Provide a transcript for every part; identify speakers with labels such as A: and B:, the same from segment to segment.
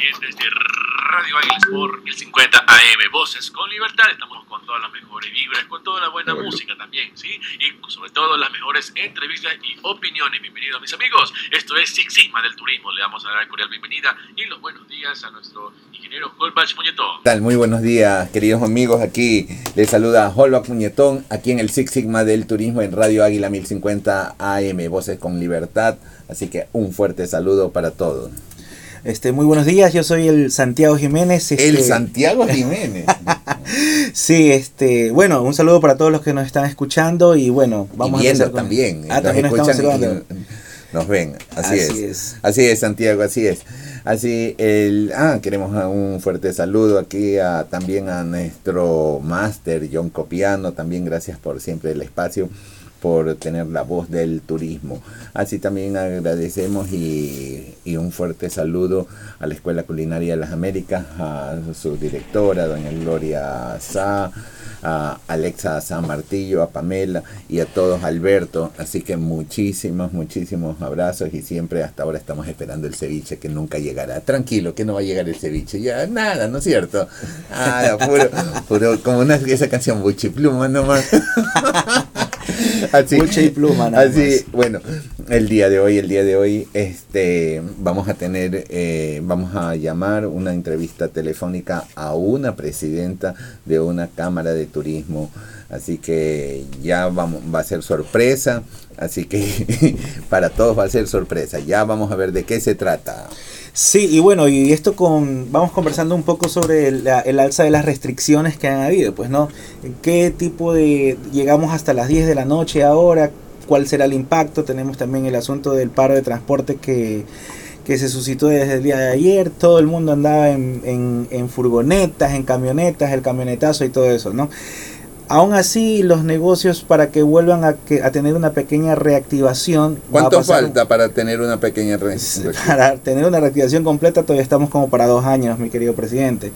A: oyentes de Radio Águilas por 1050 AM, Voces con Libertad. Estamos con todas las mejores vibras, con toda la buena música también, ¿sí? Y sobre todo las mejores entrevistas y opiniones. Bienvenidos, mis amigos. Esto es Six Sigma del Turismo. Le vamos a dar cordial bienvenida y los buenos días a nuestro ingeniero Holbach Muñetón.
B: tal? Muy buenos días, queridos amigos. Aquí les saluda Holbach Muñetón, aquí en el Six Sigma del Turismo en Radio Águila 1050 AM, Voces con Libertad. Así que un fuerte saludo para todos.
C: Este, muy buenos días, yo soy el Santiago Jiménez.
B: El
C: este,
B: Santiago Jiménez.
C: sí, este, bueno, un saludo para todos los que nos están escuchando y bueno,
B: vamos y viendo a también.
C: Ah, también nos estamos
B: Nos ven, así, es. Así es, Santiago, así es. Así, el, ah, queremos un fuerte saludo aquí a, también a nuestro máster John Copiano, también gracias por siempre el espacio por tener la voz del turismo. Así también agradecemos y, un fuerte saludo a la Escuela Culinaria de las Américas, a su directora, doña Gloria Sá, a Alexa San Martillo, a Pamela y a todos Alberto. Así que muchísimos, muchísimos abrazos y siempre hasta ahora estamos esperando el ceviche que nunca llegará. Tranquilo, que no va a llegar el ceviche. Ya, nada, ¿no es cierto? Ah, puro, puro, como una, esa canción Buchipluma nomás.
C: así, Mucha y pluma,
B: así, bueno, el día de hoy, el día de hoy, este, vamos a tener, eh, vamos a llamar una entrevista telefónica a una presidenta de una cámara de turismo. Así que ya vamos, va a ser sorpresa. Así que para todos va a ser sorpresa. Ya vamos a ver de qué se trata.
C: Sí, y bueno, y esto con, vamos conversando un poco sobre el, alza de las restricciones que han habido, pues, ¿no? ¿Qué tipo de, llegamos hasta las 10 de la noche ahora? ¿Cuál será el impacto? Tenemos también el asunto del paro de transporte que, que se suscitó desde el día de ayer, todo el mundo andaba en, en, en furgonetas, en camionetas, el camionetazo y todo eso, ¿no? Aún así, los negocios para que vuelvan a, que, a tener una pequeña reactivación.
B: ¿Cuánto falta para tener una pequeña reactivación?
C: Para tener una reactivación completa todavía estamos como para dos años, mi querido presidente.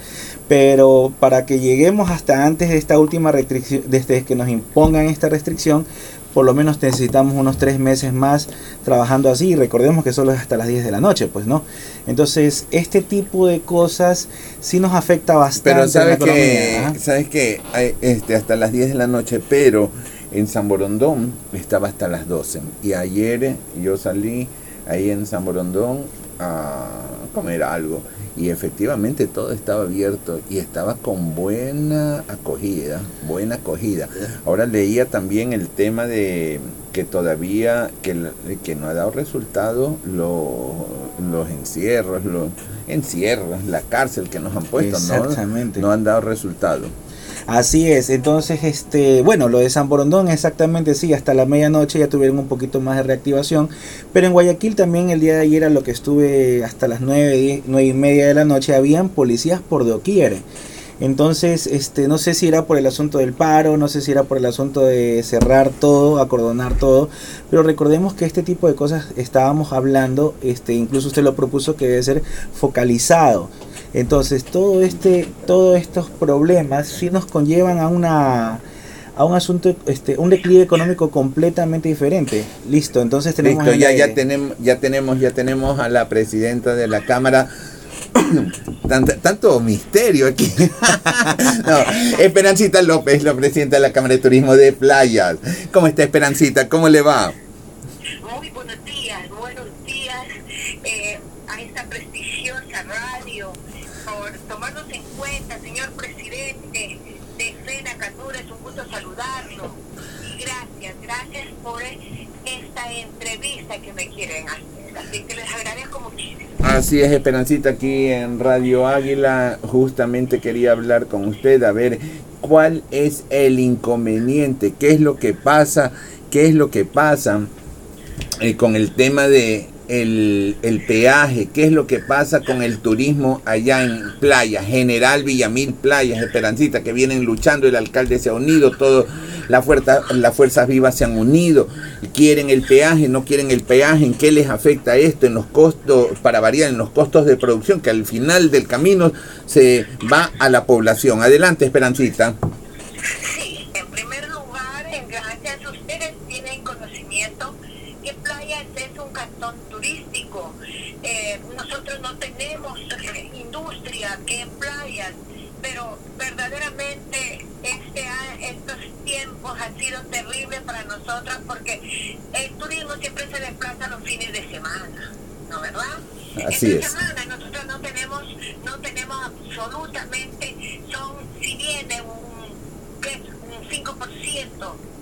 C: Pero para que lleguemos hasta antes de esta última restricción, desde que nos impongan esta restricción, por lo menos necesitamos unos tres meses más trabajando así. Y recordemos que solo es hasta las 10 de la noche, pues, ¿no? Entonces, este tipo de cosas sí nos afecta bastante.
B: Pero sabes que, ¿ah? sabes que este, hasta las 10 de la noche, pero en San Borondón estaba hasta las 12. Y ayer yo salí ahí en San Borondón a comer algo y efectivamente todo estaba abierto y estaba con buena acogida, buena acogida. Ahora leía también el tema de que todavía, que, que no ha dado resultado los encierros, los encierros, la cárcel que nos han puesto, ¿no? no han dado resultado.
C: Así es, entonces, este, bueno, lo de San Borondón exactamente sí, hasta la medianoche ya tuvieron un poquito más de reactivación, pero en Guayaquil también el día de ayer a lo que estuve hasta las 9, 9 y media de la noche habían policías por doquier. Entonces, este, no sé si era por el asunto del paro, no sé si era por el asunto de cerrar todo, acordonar todo, pero recordemos que este tipo de cosas estábamos hablando, este, incluso usted lo propuso que debe ser focalizado. Entonces, todo este, todos estos problemas sí nos conllevan a una a un asunto, este, un declive económico completamente diferente. Listo, entonces tenemos
B: Listo, ya, ya tenemos, ya tenemos, ya tenemos a la presidenta de la cámara. tanto, misterio aquí. no, Esperancita López, la presidenta de la Cámara de Turismo de Playas. ¿Cómo está Esperancita? ¿Cómo le va?
D: Muy buenos días, buenos días eh, a esta prestigiosa radio por tomarnos en cuenta, señor presidente de Sena Catura, es un gusto saludarlo. Y gracias, gracias por esta Así
B: es, Esperancita, aquí en Radio Águila, justamente quería hablar con usted, a ver cuál es el inconveniente, qué es lo que pasa, qué es lo que pasa eh, con el tema de el, peaje, qué es lo que pasa con el turismo allá en Playa, General Villamil Playas, Esperancita, que vienen luchando, el alcalde se ha unido, todo, la fuerza, las fuerzas vivas se han unido, quieren el peaje, no quieren el peaje, en qué les afecta esto, en los costos, para variar, en los costos de producción, que al final del camino se va a la población. Adelante, Esperancita.
D: es un cantón turístico. Eh, nosotros no tenemos industria que en playas, pero verdaderamente este tiempos han sido terribles para nosotros porque el turismo siempre se desplaza los fines de semana, ¿no verdad?
B: Así
D: Esta semana nosotros no tenemos, no tenemos absolutamente, son, si viene un, un 5%, a, este,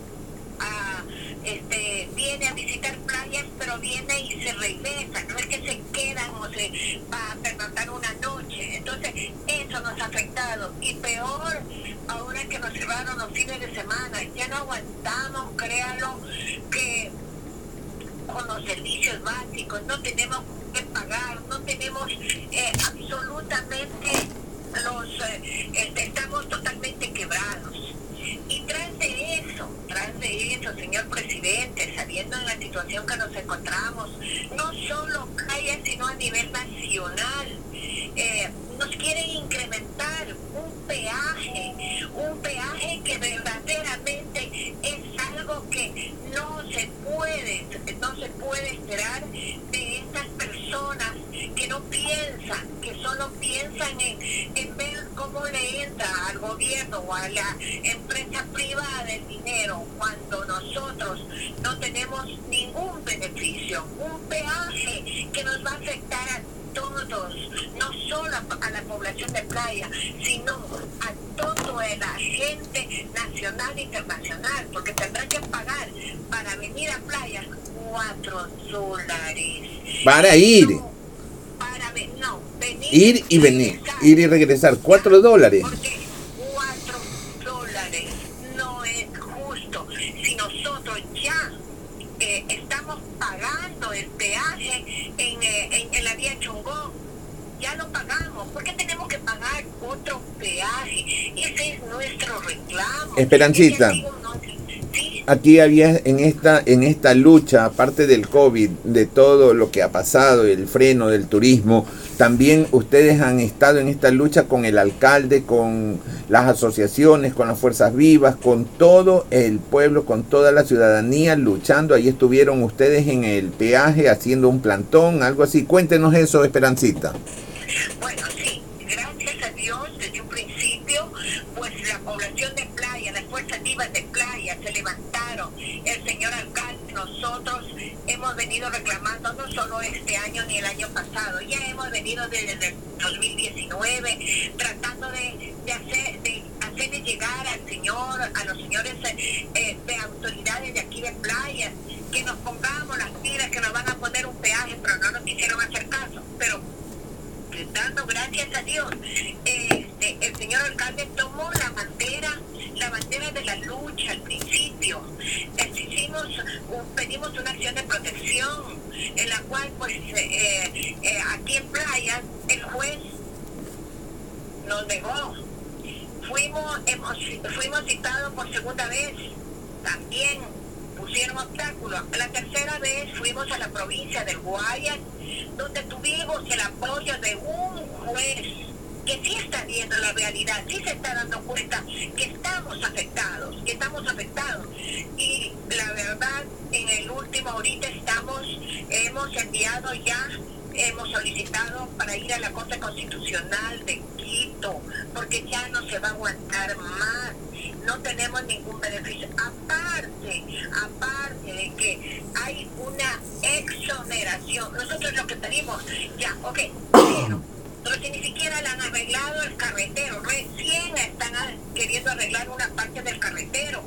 D: viene a visitar playas, pero viene y se regresa, no es que se quedan o se va a pernoctar una noche. Entonces, eso nos ha afectado. Y peor, ahora que nos cerraron los fines de semana, ya no aguantamos, créalo, que con los servicios básicos no tenemos que pagar, no tenemos eh, absolutamente los, eh, este, estamos totalmente quebrados. Tras de eso, tras de eso, señor presidente, sabiendo en la situación que nos encontramos, no solo calle, sino a nivel nacional, eh, nos quieren incrementar un peaje, un peaje que verdaderamente es algo que no se puede, no se puede esperar de estas personas no piensan, que solo piensan en, en ver cómo le entra al gobierno o a la empresa privada el dinero cuando nosotros no tenemos ningún beneficio, un peaje que nos va a afectar a todos, no solo a la población de playa, sino a toda la gente nacional e internacional, porque tendrán que pagar para venir a playa cuatro dólares.
B: Para ir.
D: No, venir
B: ir y venir, ir y regresar, cuatro dólares.
D: Porque cuatro dólares no es justo. Si nosotros ya eh, estamos pagando el peaje en, eh, en, la vía Chongón, ya lo pagamos. ¿Por qué tenemos que pagar otro peaje? Ese es nuestro reclamo.
B: Esperancita aquí había en esta, en esta lucha, aparte del COVID, de todo lo que ha pasado, el freno del turismo, también ustedes han estado en esta lucha con el alcalde, con las asociaciones, con las fuerzas vivas, con todo el pueblo, con toda la ciudadanía luchando. Ahí estuvieron ustedes en el peaje haciendo un plantón, algo así. Cuéntenos eso, Esperancita.
D: Bueno, sí, gracias a Dios, desde un principio, pues la población de playa, las fuerzas vivas de playa se levantaron el señor alcalde, nosotros hemos venido reclamando no solo este año ni el año pasado, ya hemos venido desde el 2019 tratando de, hacer de hacerle llegar al señor, a los señores eh, de autoridades de aquí de playa, que nos pongamos las pilas, que nos van a poner un peaje, pero no nos quisieron hacer caso. Pero dando gracias a Dios, este, el señor alcalde tomó la bandera la bandera de la lucha al principio. Pedimos una acción de protección en la cual, pues, eh, eh, aquí en Playa, el juez nos negó. Fuimos, fuimos citados por segunda vez, también pusieron obstáculos. La tercera vez fuimos a la provincia del Guayas, donde tuvimos el apoyo de un juez que sí está viendo la realidad, sí se está dando cuenta que estamos afectados, que estamos afectados. Y la verdad, en el último ahorita estamos, hemos enviado ya, hemos solicitado para ir a la Corte Constitucional de Quito, porque ya no se va a aguantar más. No tenemos ningún beneficio. Aparte, aparte de que hay una exoneración. Nosotros lo que pedimos, ya, ok, pero si ni siquiera le han arreglado el carretero, recién están queriendo arreglar una parte del carretero.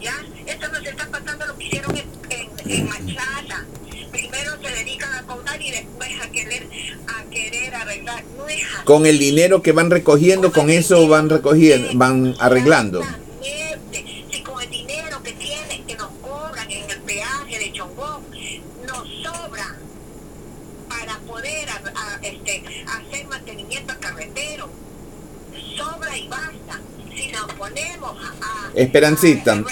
D: ¿Ya? Esto nos está pasando lo que hicieron en, en, Machala. Primero se dedican a cobrar y después a querer, a querer arreglar. No
B: Con el dinero que van recogiendo, con, eso van recogiendo, van arreglando.
D: Si con el dinero que tienen, que nos cobran en el peaje de Chongón, nos sobra para poder este, hacer mantenimiento carretero. Sobra y basta. Si nos ponemos a,
B: Esperancita,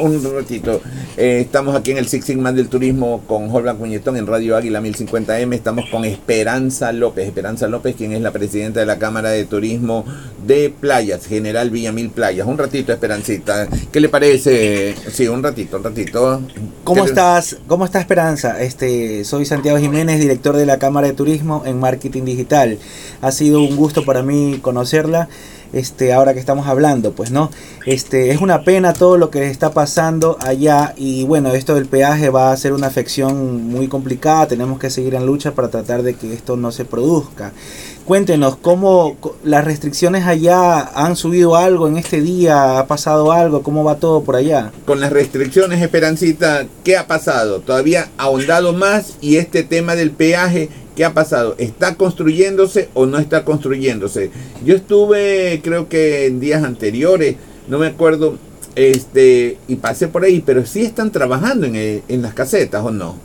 B: un ratito. Eh, estamos aquí en el Six Sigma del Turismo con Holman Cuñetón en Radio Águila 1050M. Estamos con Esperanza López. Esperanza López, quien es la presidenta de la Cámara de Turismo de Playas, General Villamil Playas. Un ratito, Esperancita. ¿Qué le parece? Sí, un ratito, un ratito.
C: ¿Cómo estás? ¿Cómo está Esperanza? Este, soy Santiago Jiménez, director de la Cámara de Turismo en Marketing Digital. Ha sido un gusto para mí conocerla este, ahora que estamos hablando, pues no, este, es una pena todo lo que está pasando allá y bueno, esto del peaje va a ser una afección muy complicada, tenemos que seguir en lucha para tratar de que esto no se produzca. Cuéntenos cómo las restricciones allá han subido algo en este día, ha pasado algo, cómo va todo por allá.
B: Con las restricciones, Esperancita, ¿qué ha pasado? Todavía ha ahondado más y este tema del peaje ¿Qué ha pasado? ¿Está construyéndose o no está construyéndose? Yo estuve, creo que en días anteriores, no me acuerdo, este, y pasé por ahí, pero sí están trabajando en, las casetas o no.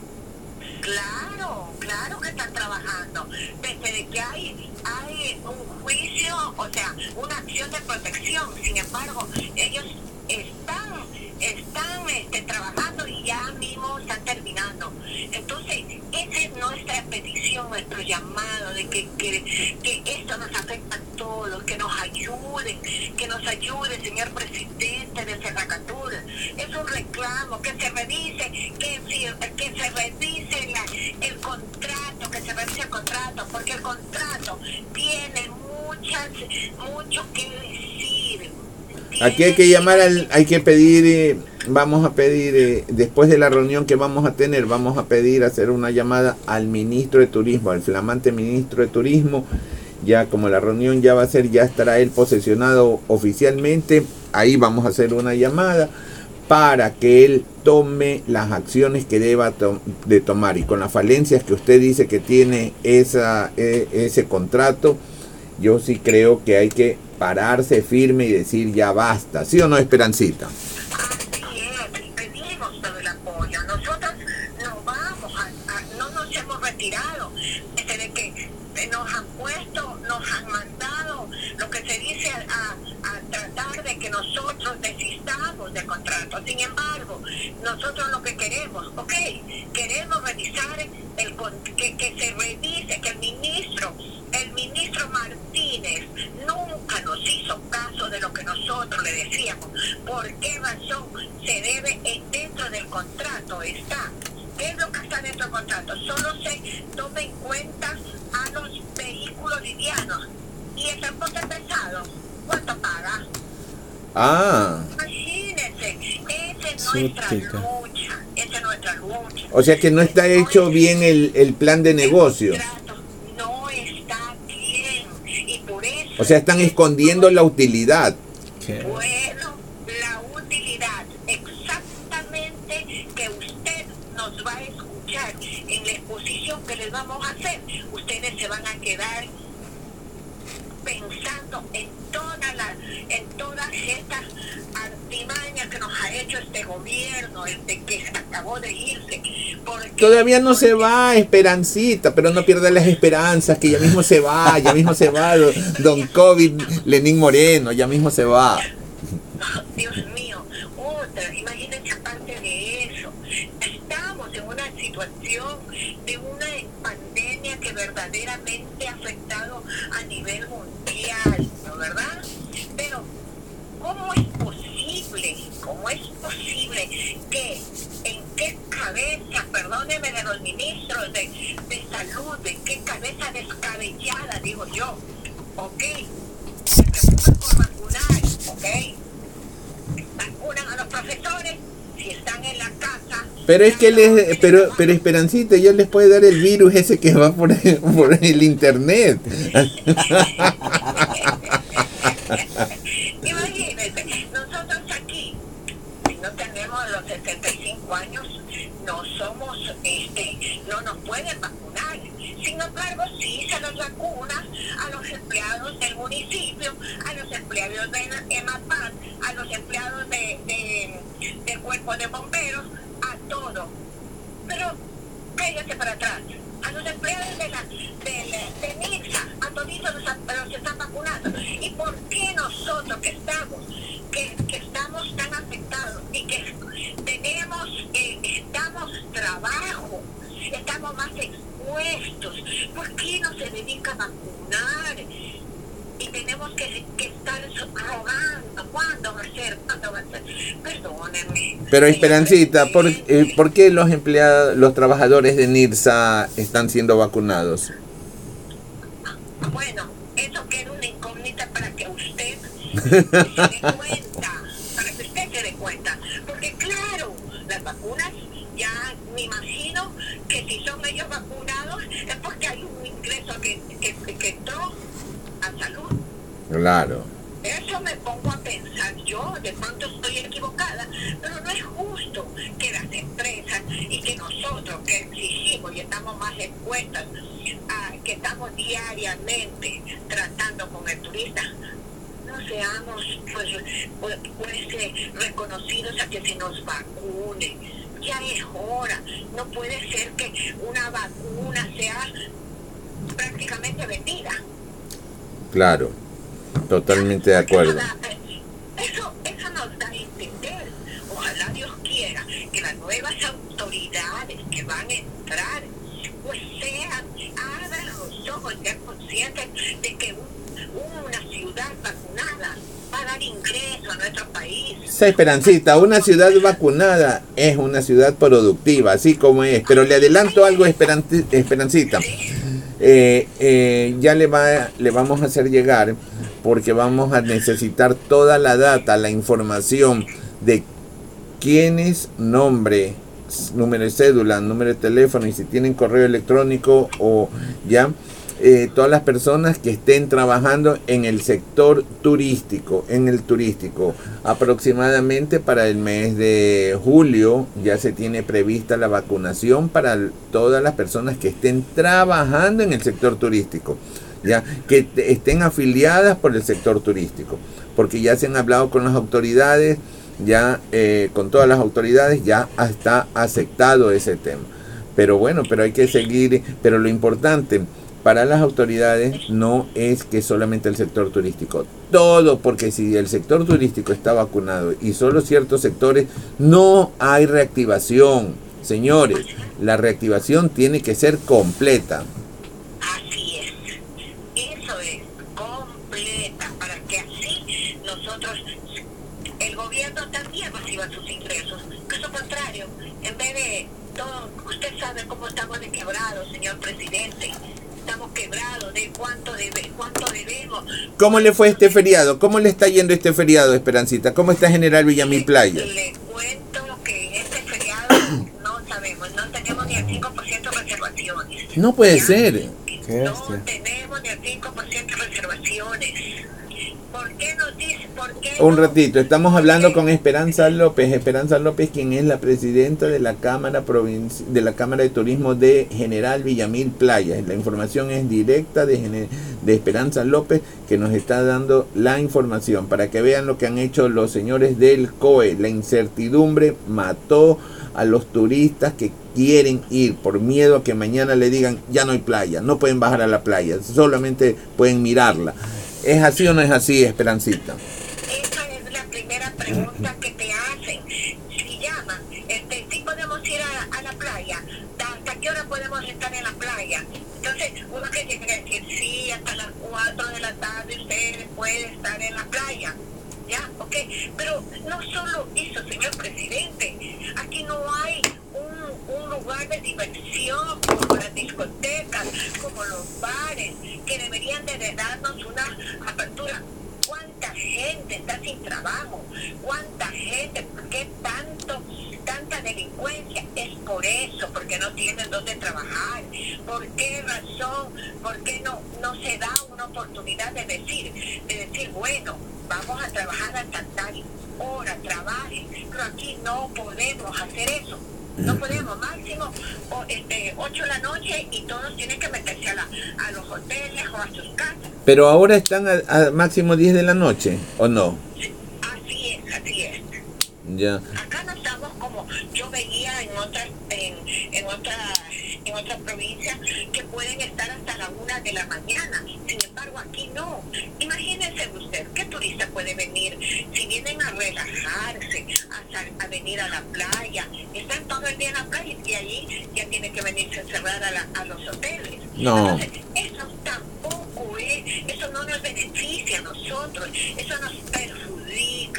D: Claro, claro que están trabajando. Desde que hay, hay un juicio, o sea, una acción de protección, sin embargo, ellos están, están este, trabajando y ya mismo están terminando. Entonces, esa es nuestra petición, nuestro llamado de que, que, esto nos afecta a todos, que nos ayuden, que nos ayude, señor presidente de Cerracatura. Es un reclamo, que se revise, que, que se revise el contrato, que se revise el contrato, porque el contrato tiene muchas, mucho que decir.
B: Aquí hay que llamar al, hay que pedir... Eh, vamos a pedir, eh, después de la reunión que vamos a tener, vamos a pedir hacer una llamada al ministro de Turismo, al flamante ministro de Turismo. Ya como la reunión ya va a ser, ya estará él posesionado oficialmente, ahí vamos a hacer una llamada para que él tome las acciones que deba de tomar y con las falencias que usted dice que tiene esa, e, ese contrato, yo sí creo que hay que pararse firme y decir ya basta, ¿sí o no, Esperancita?
D: Sin embargo, nosotros lo que queremos, ok, queremos revisar, el, que, que se revise, que el ministro, el ministro Martínez nunca nos hizo caso de lo que nosotros le decíamos. ¿Por qué razón se debe dentro del contrato? Está. ¿Qué es lo que está dentro del contrato? Solo se toma en cuenta a los vehículos livianos. ¿Y el transporte pesado? ¿Cuánto paga?
B: Ah.
D: O
B: sea que no está hecho bien el, el plan de negocio.
D: No está bien. Y por eso.
B: O sea, están escondiendo la utilidad.
D: Bueno, la utilidad. Exactamente que usted nos va a escuchar en la exposición que les vamos a hacer. Ustedes se van a quedar pensando en todas las, en todas estas artimañas que nos ha hecho este gobierno, el de que acabó de irse.
B: Todavía no se va, Esperancita, pero no pierda las esperanzas, que ya mismo se va, ya mismo se va, don COVID, Lenín Moreno, ya mismo se va.
D: Dios mío, otra, imagínense aparte de eso, estamos en una situación de una pandemia que verdaderamente ha afectado a nivel mundial, ¿no verdad? Pero, ¿cómo es posible, cómo es posible que en qué cabeza, perdóneme de los ministros de, de salud, en qué cabeza descabellada, digo yo, ok, se preocupan por vacunar, ok, vacunan a los profesores si están en la casa.
B: Pero es que les, pero, pero Esperancita, ya les puede dar el virus ese que va por el, por el internet.
D: Imagínense, nosotros aquí, si no tenemos los 75 años, no somos, este, no nos pueden vacunar. Sin embargo, sí se los vacuna a los empleados del municipio, a los empleados de EMAPAD, a los empleados de, de, del cuerpo de bomberos, todo. Pero cállate para atrás. A los empleados de, la, de, de a todos los, los, están vacunando. ¿Y por qué nosotros que estamos, que, que estamos tan afectados y que tenemos, eh, estamos trabajo, estamos más expuestos? ¿Por qué no se dedica a vacunar? Tenemos que, estar rogando, ¿cuándo va a ser? ¿Cuándo va a ser? Perdónenme.
B: Pero Esperancita, ¿por, eh, ¿por qué los empleados, los trabajadores de NIRSA están siendo vacunados?
D: Bueno, eso queda una incógnita para que usted se dé cuenta, para que usted se dé cuenta. Porque claro, las vacunas, ya me imagino que si son ellos vacunados es porque hay un ingreso que, que, que entró a salud.
B: Claro.
D: Eso me pongo a pensar yo, de pronto estoy equivocada, pero no es justo que las empresas y que nosotros que exigimos y estamos más expuestas que estamos diariamente tratando con el turista, no seamos pues, pues, pues eh, reconocidos a que se nos vacune. Ya es hora. No puede ser que una vacuna sea prácticamente vendida.
B: Claro, totalmente de acuerdo.
D: Eh, eso, eso nos da a entender. Ojalá Dios quiera que las nuevas autoridades que van a entrar pues sean ser conscientes de que una ciudad vacunada va a dar ingreso a nuestro país. Esa
B: esperancita, una ciudad vacunada es una ciudad productiva, así como es. Pero le adelanto algo, Esperancita. Eh, eh, ya le, va, le vamos a hacer llegar porque vamos a necesitar toda la data, la información de quiénes nombre, número de cédula, número de teléfono y si tienen correo electrónico o ya eh, todas las personas que estén trabajando en el sector turístico, en el turístico. Aproximadamente para el mes de julio ya se tiene prevista la vacunación para todas las personas que estén trabajando en el sector turístico, ya que estén afiliadas por el sector turístico, porque ya se han hablado con las autoridades, ya eh, con todas las autoridades ya está aceptado ese tema. Pero bueno, pero hay que seguir, pero lo importante para las autoridades no es que solamente el sector turístico, todo, porque si el sector turístico está vacunado y solo ciertos sectores, no hay reactivación. Señores, la reactivación tiene que ser completa.
D: Así es, eso es, completa, para que así nosotros, el gobierno también reciba sus ingresos. Caso contrario, en vez de todo, usted sabe cómo estamos de quebrados, señor presidente estamos quebrados, de cuánto, debe, cuánto debemos.
B: ¿Cómo le fue este feriado? ¿Cómo le está yendo este feriado, Esperancita? ¿Cómo está General Villamil Playa?
D: Le cuento que en este feriado no sabemos, no tenemos ni el 5% de reservaciones.
B: No puede ser.
D: No tenemos ni el 5% de reservaciones. ¿Por qué nos dice? ¿Por qué
B: Un ratito, estamos hablando con Esperanza López. Esperanza López, quien es la presidenta de la Cámara de la Cámara de Turismo de General Villamil Playa. La información es directa de, de Esperanza López, que nos está dando la información para que vean lo que han hecho los señores del COE. La incertidumbre mató a los turistas que quieren ir por miedo a que mañana le digan ya no hay playa, no pueden bajar a la playa, solamente pueden mirarla. ¿Es así o no es así, Esperancita?
D: Esa es la primera pregunta que te hacen. Si llaman, este, si podemos ir a, la playa, ¿hasta qué hora podemos estar en la playa? Entonces, uno que tiene que decir, sí, hasta las 4 de la tarde usted puede estar en la playa. ¿Ya? Ok. Pero no solo eso, señor presidente. Aquí no hay un, un lugar de diversión como las discotecas, como los bares, que deberían de darnos una apertura. ¿Cuánta gente está sin trabajo? ¿Cuánta gente? ¿Por qué tanto, tanta delincuencia? Es por eso, porque no tienen dónde trabajar. ¿Por qué razón? ¿Por qué no, no se da una oportunidad de decir, de decir, bueno, vamos a trabajar hasta tal hora, trabajen, pero aquí no podemos hacer eso. No podemos, máximo o, este, 8 de la noche y todos tienen que meterse a, la, a los hoteles o a sus casas.
B: Pero ahora están a, máximo 10 de la noche, ¿o no?
D: Así es, así es.
B: Ya.
D: Acá no estamos como yo veía en otras en, en otra en otras provincias que pueden estar hasta la una de la mañana. Sin embargo, aquí no. Imagínense usted, ¿qué turista puede venir si vienen a relajarse, a a, venir a la playa. Están todo el día en la playa y allí ya tienen que venirse a encerrar a, los hoteles.
B: No.
D: eso tampoco es, eso no nos beneficia a nosotros, eso nos perjudica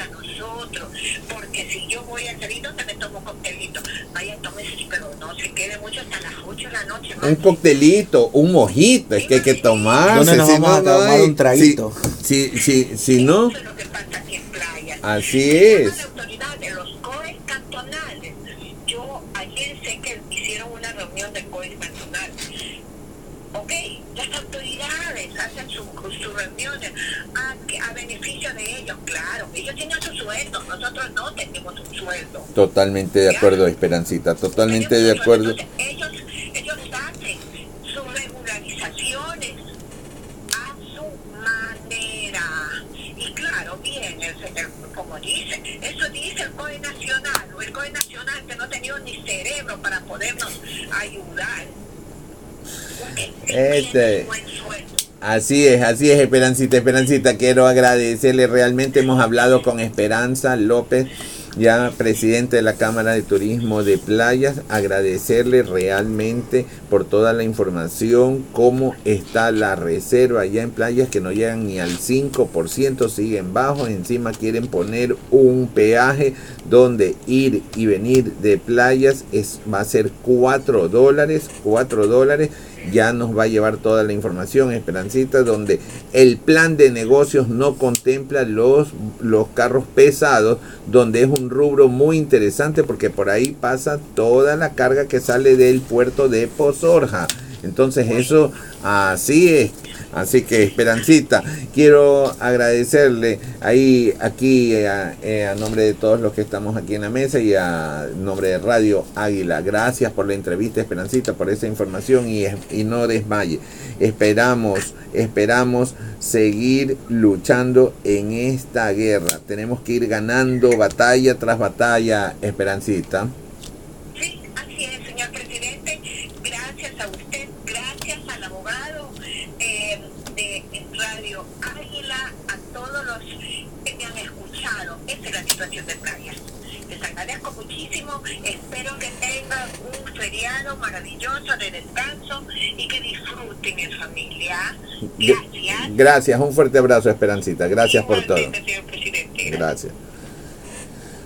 D: a nosotros. Porque si yo voy a salir, ¿dónde me tomo coctelito? Vaya, tómese, pero no se quede mucho hasta las 8 de la noche.
B: Un coctelito, un mojito, es que hay que tomar.
C: ¿Dónde nos vamos a tomar un traguito?
B: Si, si, si, no.
D: Eso es lo que pasa aquí en playa.
B: Así es.
D: Las autoridades, los COEs cantonales. Yo ayer sé que hicieron una reunión de COEs cantonales. Ok, las autoridades hacen sus su reuniones a, a beneficio de ellos, claro. Ellos tienen su sueldo, nosotros no tenemos un sueldo.
B: Totalmente de acuerdo, Esperancita, totalmente de acuerdo.
D: ellos, ellos hacen sus regularizaciones a su manera. Y claro, bien, como dice, eso dice el COE Nacional, o el COE Nacional que no tenía ni cerebro para podernos ayudar.
B: Este, Así es, así es, Esperancita, Esperancita. Quiero agradecerle, realmente hemos hablado con Esperanza López, ya presidente de la Cámara de Turismo de Playas, agradecerle realmente por toda la información, cómo está la reserva allá en playas que no llegan ni al 5%, siguen bajos, encima quieren poner un peaje donde ir y venir de playas. Es, va a ser 4 dólares, 4 dólares ya nos va a llevar toda la información, Esperancita, donde el plan de negocios no contempla los, los carros pesados, donde es un rubro muy interesante porque por ahí pasa toda la carga que sale del puerto de Pozorja. Entonces eso así es Así que Esperancita, quiero agradecerle ahí, aquí, eh, a, nombre de todos los que estamos aquí en la mesa y a nombre de Radio Águila. Gracias por la entrevista, Esperancita, por esa información y, y no desmaye. Esperamos, esperamos seguir luchando en esta guerra. Tenemos que ir ganando batalla tras batalla, Esperancita.
D: de playa. Les agradezco muchísimo, espero que tengan un feriado maravilloso de descanso y que disfruten en familia. Gracias.
B: Gracias, un fuerte abrazo, Esperancita. Gracias por todo. Gracias.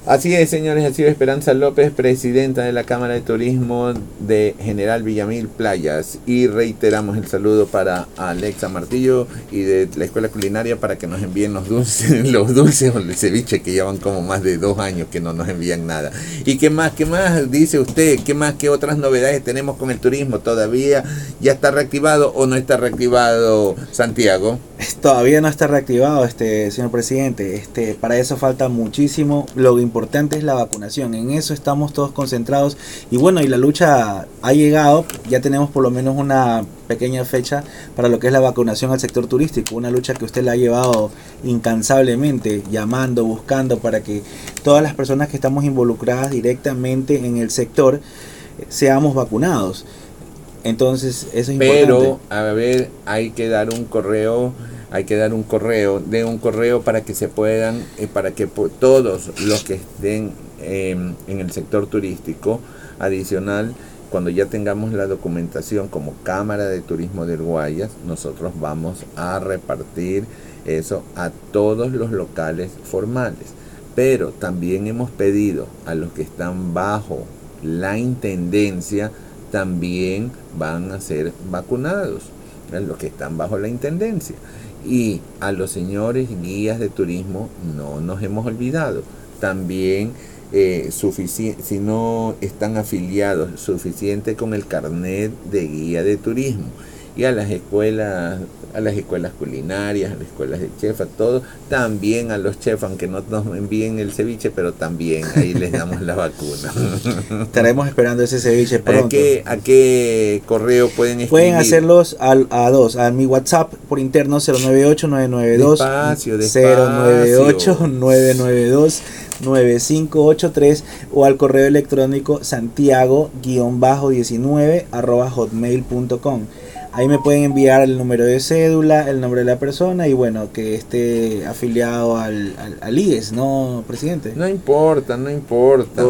B: Así es, señores, ha sido Esperanza López, presidenta de la Cámara de Turismo de General Villamil Playas. Y reiteramos el saludo para Alexa Martillo y de la Escuela Culinaria para que nos envíen los dulces, los dulces o el ceviche que llevan como más de dos años que no nos envían nada. ¿Y qué más, qué más dice usted? ¿Qué más, qué otras novedades tenemos con el turismo? ¿Todavía ya está reactivado o no está reactivado Santiago?
C: Todavía no está reactivado, este señor presidente. Este, para eso falta muchísimo. Lo importante es la vacunación. En eso estamos todos concentrados. Y bueno, y la lucha ha llegado. Ya tenemos por lo menos una pequeña fecha para lo que es la vacunación al sector turístico. Una lucha que usted la ha llevado incansablemente, llamando, buscando para que todas las personas que estamos involucradas directamente en el sector eh, seamos vacunados. Entonces, eso es
B: importante. Pero, a ver, hay que dar un correo hay que dar un correo, de un correo para que se puedan, eh, para que todos los que estén em, en el sector turístico adicional, cuando ya tengamos la documentación como Cámara de Turismo de Uruguayas, nosotros vamos a repartir eso a todos los locales formales. Pero también hemos pedido a los que están bajo la intendencia, también van a ser vacunados, los que están bajo la intendencia. Y a los señores guías de turismo no nos hemos olvidado. También eh, si no están afiliados suficiente con el carnet de guía de turismo y a las escuelas a las escuelas culinarias, a las escuelas de chef, a todo, también a los chefs, aunque no nos envíen el ceviche, pero también ahí les damos la vacuna.
C: Estaremos esperando ese ceviche pronto.
B: ¿A qué, a qué correo pueden escribir?
C: Pueden hacerlos al, a dos, a mi WhatsApp por interno 098 992 098 992 9583 o al correo electrónico santiago-19 arroba hotmail.com Ahí me pueden enviar el número de cédula, el nombre de la persona y bueno, que esté afiliado al, al, IES, ¿no, presidente?
B: No importa, no importa.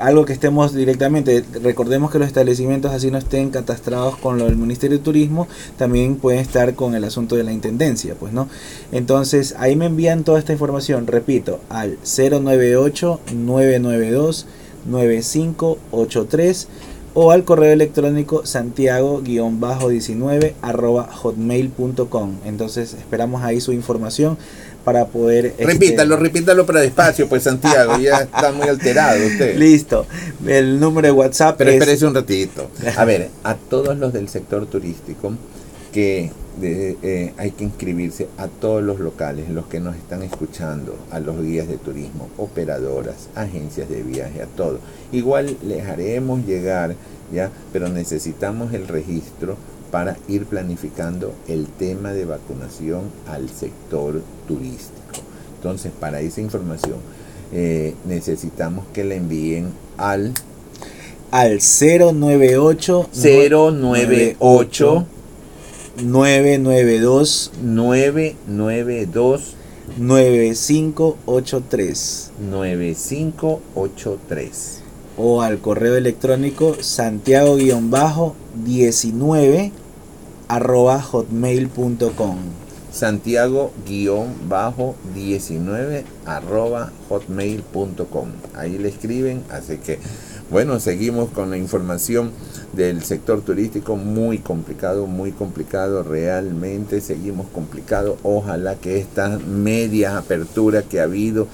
C: algo que estemos directamente, recordemos que los establecimientos así no estén catastrados con lo del Ministerio de Turismo, también pueden estar con el asunto de la Intendencia, pues, ¿no? Entonces, ahí me envían toda esta información, repito, al 098 992 9583 o al correo electrónico santiago-19 arroba hotmail.com. Entonces esperamos ahí su información para poder...
B: Este, repítalo, repítalo para despacio, pues Santiago, ya está muy alterado usted.
C: Listo, el número de WhatsApp
B: Pero espérese un ratito. A ver, a todos los del sector turístico que eh, hay que inscribirse a todos los locales, los que nos están escuchando, a los guías de turismo, operadoras, agencias de viaje, a todos. Igual les haremos llegar, ¿ya? Pero necesitamos el registro para ir planificando el tema de vacunación al sector turístico. Entonces, para esa información, eh, necesitamos que la envíen al
C: al 098
B: 098
C: 992
B: 992
C: 9583
B: 9583
C: o al correo electrónico santiago-19 arroba hotmail.com
B: santiago-19 arroba hotmail.com ahí le escriben así que bueno, seguimos con la información del sector turístico muy complicado, muy complicado realmente, seguimos complicado. Ojalá que esta media apertura que ha habido,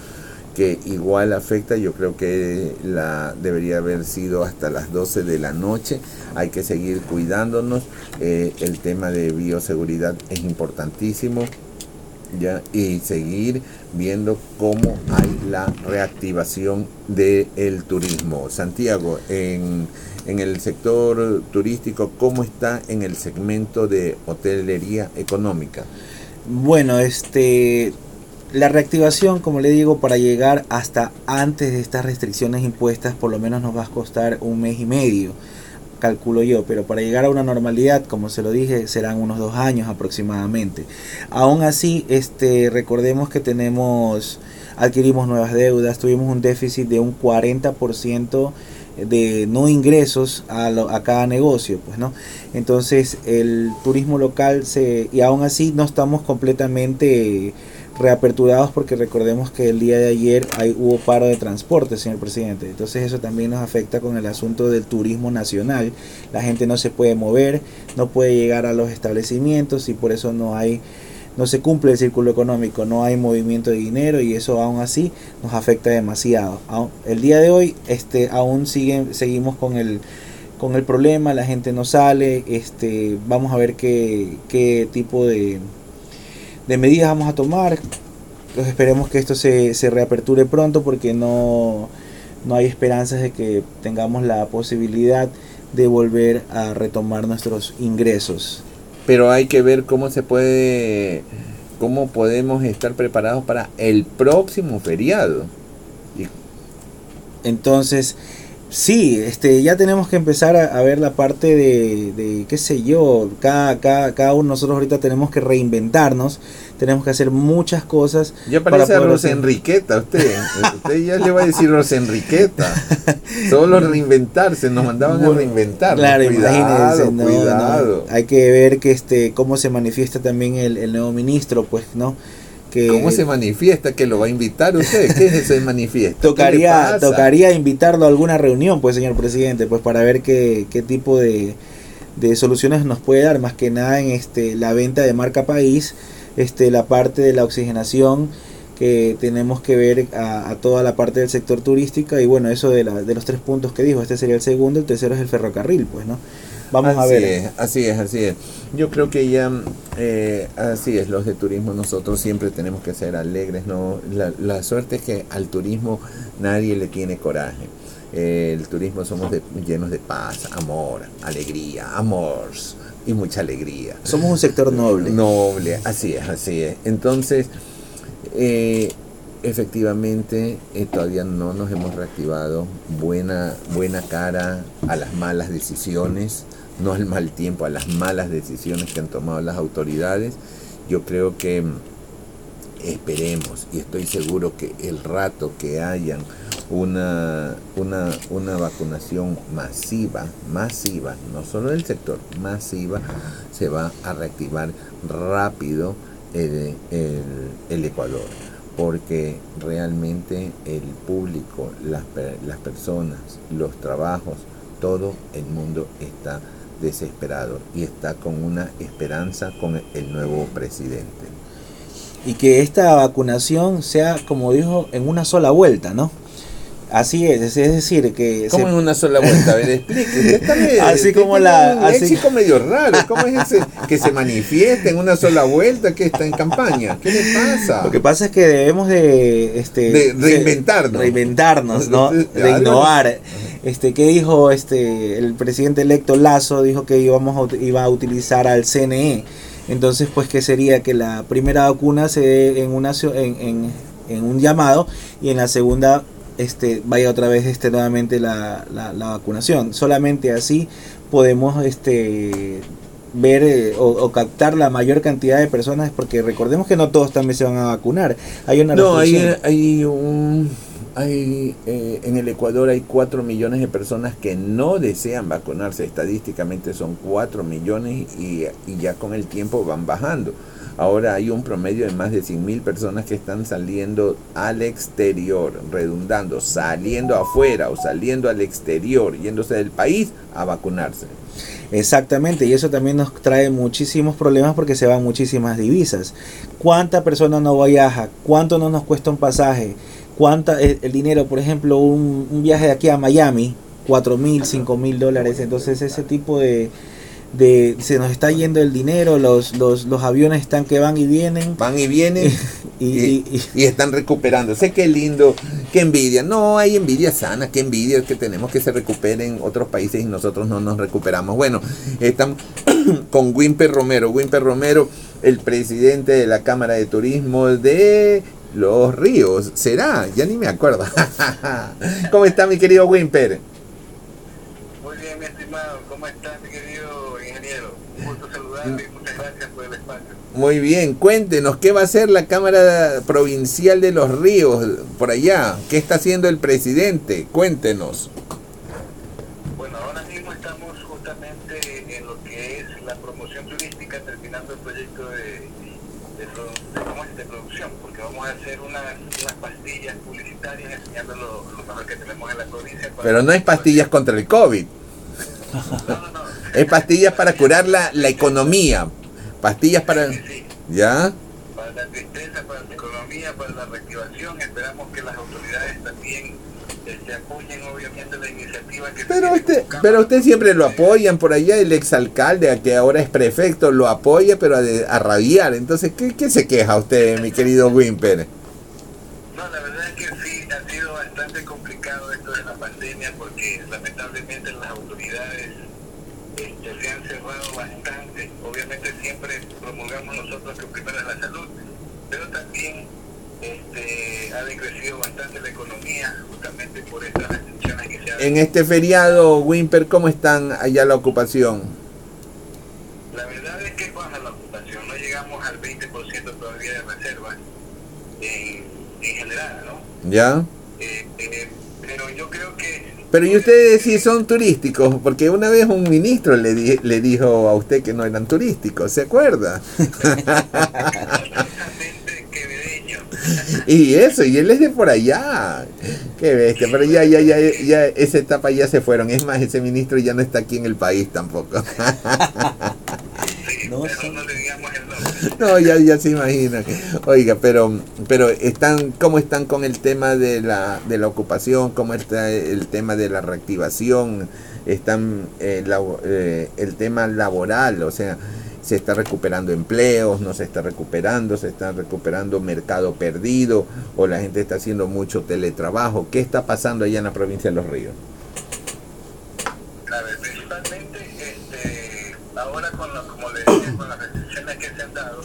B: que igual afecta, yo creo que la debería haber sido hasta las 12 de la noche. Hay que seguir cuidándonos. Eh, el tema de bioseguridad es importantísimo. ¿Ya? y seguir viendo cómo hay la reactivación del turismo. Santiago, en, en el sector turístico, ¿cómo está en el segmento de hotelería económica?
C: Bueno, este la reactivación, como le digo, para llegar hasta antes de estas restricciones impuestas, por lo menos nos va a costar un mes y medio calculo yo, pero para llegar a una normalidad, como se lo dije, serán unos dos años aproximadamente. Aún así, este, recordemos que tenemos, adquirimos nuevas deudas, tuvimos un déficit de un 40% de no ingresos a, a, cada negocio, pues, ¿no? Entonces, el turismo local se, y aún así no estamos completamente reaperturados porque recordemos que el día de ayer hay, hubo paro de transporte, señor presidente. Entonces eso también nos afecta con el asunto del turismo nacional. La gente no se puede mover, no puede llegar a los establecimientos y por eso no hay no se cumple el círculo económico, no hay movimiento de dinero y eso aún así nos afecta demasiado. El día de hoy este aún siguen seguimos con el con el problema, la gente no sale, este vamos a ver qué, qué tipo de de medidas vamos a tomar. Pues esperemos que esto se, se reaperture pronto porque no, no hay esperanzas de que tengamos la posibilidad de volver a retomar nuestros ingresos.
B: Pero hay que ver cómo se puede, cómo podemos estar preparados para el próximo feriado.
C: Entonces, Sí, este, ya tenemos que empezar a, ver la parte de, de, qué sé yo, cada, cada, cada uno nosotros ahorita tenemos que reinventarnos, tenemos que hacer muchas cosas.
B: Ya parece a Rosenriqueta usted, usted ya le va a decir Rosenriqueta, solo reinventarse, nos mandaban a reinventar.
C: Claro, cuidado, cuidado. Hay que ver que este, cómo se manifiesta también el, el nuevo ministro, pues, ¿no?
B: ¿Cómo se manifiesta? ¿Que lo va a invitar usted? ¿Qué es ese manifiesto?
C: Tocaría, tocaría invitarlo a alguna reunión, pues, señor presidente, pues para ver qué, qué tipo de, de soluciones nos puede dar, más que nada en este la venta de marca país, este la parte de la oxigenación que tenemos que ver a, toda la parte del sector turístico y bueno, eso de, la, de los tres puntos que dijo, este sería el segundo, el tercero es el ferrocarril, pues, ¿no?
B: Vamos a ver. así es, así es. Yo creo que ya, eh, así es, los de turismo nosotros siempre tenemos que ser alegres, ¿no? La, suerte es que al turismo nadie le tiene coraje. el turismo somos llenos de paz, amor, alegría, amor y mucha alegría.
C: Somos un sector noble.
B: Noble, así es, así es. Entonces, eh, efectivamente eh, todavía no nos hemos reactivado buena buena cara a las malas decisiones no al mal tiempo, a las malas decisiones que han tomado las autoridades. Yo creo que esperemos y estoy seguro que el rato que hayan una, una, una vacunación masiva, masiva, no solo del sector, masiva, se va a reactivar rápido el, el, Ecuador, porque realmente el público, las, las personas, los trabajos, todo el mundo está desesperado y está con una esperanza con el nuevo presidente.
C: Y que esta vacunación sea, como dijo, en una sola vuelta, ¿no? Así es, es decir, que...
B: ¿Cómo en una sola vuelta? A ver, explique.
C: así como la...
B: Así... chico medio raro. ¿Cómo es ese que se manifiesta en una sola vuelta que está en campaña? ¿Qué le pasa?
C: Lo que pasa es que debemos de... Este,
B: de reinventarnos.
C: reinventarnos, ¿no? De innovar. Este, ¿Qué dijo este, el presidente electo Lazo? Dijo que íbamos a, iba a utilizar al CNE. Entonces, pues, ¿qué sería? Que la primera vacuna se dé en, una, en, en, en un llamado y en la segunda este, vaya otra vez este, nuevamente la, la, vacunación. Solamente así podemos este, ver eh, o, captar la mayor cantidad de personas, porque recordemos que no todos también se van a vacunar. Hay una
B: no, hay, hay un... Hay, eh, en el Ecuador hay 4 millones de personas que no desean vacunarse. Estadísticamente son 4 millones y, y ya con el tiempo van bajando. Ahora hay un promedio de más de 100.000 personas que están saliendo al exterior, redundando, saliendo afuera o saliendo al exterior, yéndose del país a vacunarse.
C: Exactamente, y eso también nos trae muchísimos problemas porque se van muchísimas divisas. ¿Cuánta persona no viaja? ¿Cuánto no nos cuesta un pasaje? ¿Cuánta el, dinero, por ejemplo, un, un, viaje de aquí a Miami, 4 mil, 5 mil dólares? Entonces ese tipo de, de se nos está yendo el dinero, los, los, los aviones están que van y vienen.
B: Van y vienen y, y, están recuperando. Sé qué lindo, qué envidia. No hay envidia sana, qué envidia que tenemos que se recuperen otros países y nosotros no nos recuperamos. Bueno, estamos con Wimper Romero. Wimper Romero, el presidente de la Cámara de Turismo de Los Ríos. ¿Será? Ya ni me acuerdo. ¿Cómo está mi querido Wimper?
E: Muy bien, mi estimado. ¿Cómo está mi querido? muchas gracias por el espacio.
B: Muy bien, cuéntenos, ¿qué va a hacer la Cámara Provincial de los Ríos por allá? ¿Qué está haciendo el presidente? Cuéntenos.
E: Bueno, ahora mismo estamos justamente en lo que es la promoción turística, terminando el proyecto de, de, producción, porque vamos a hacer unas, pastillas publicitarias enseñando lo, mejor que tenemos en la provincia.
B: Pero no hay pastillas contra el COVID. Es pastillas para curar la, la economía. Pastillas para...
E: ¿Ya? Para la tristeza, para la economía, para la reactivación. Esperamos que las autoridades también apoyen obviamente la iniciativa que
B: pero usted pero usted siempre lo apoyan por allá el exalcalde que ahora es prefecto lo apoya pero a, a rabiar. Entonces ¿qué, ¿qué, se queja usted mi querido Wimper
E: no la verdad es que sí ha sido bastante complicado esto de la pandemia porque lamentablemente las autoridades este, se han cerrado bastante. Obviamente siempre promulgamos nosotros que primero es la salud, pero también este, ha decrecido bastante la economía justamente por estas restricciones que se han...
B: En este feriado, Wimper, ¿cómo están allá la ocupación?
E: La verdad es que baja la ocupación, no llegamos al 20% todavía de reservas en, en general, ¿no?
B: ¿Ya?
E: Eh, eh, pero yo creo que
B: pero y ustedes sí son turísticos, porque una vez un ministro le, le dijo a usted que no eran turísticos, ¿se acuerda? y eso, y él es de por allá. Qué bestia, pero ya, ya, ya, ya, esa etapa ya se fueron. Es más, ese ministro ya no está aquí en el país tampoco.
E: no, no le digamos el
B: no, ya, ya se imaginan. Oiga, pero, pero están, ¿cómo están con el tema de la, de la ocupación? ¿Cómo está el tema de la reactivación? Están eh, eh, el tema laboral, o sea, se está recuperando empleos, no se está recuperando, se está recuperando mercado perdido, o la gente está haciendo mucho teletrabajo. ¿Qué está pasando allá en la provincia de Los Ríos?
E: A ver, principalmente, este, ahora con, como le decía, con las que se han dado,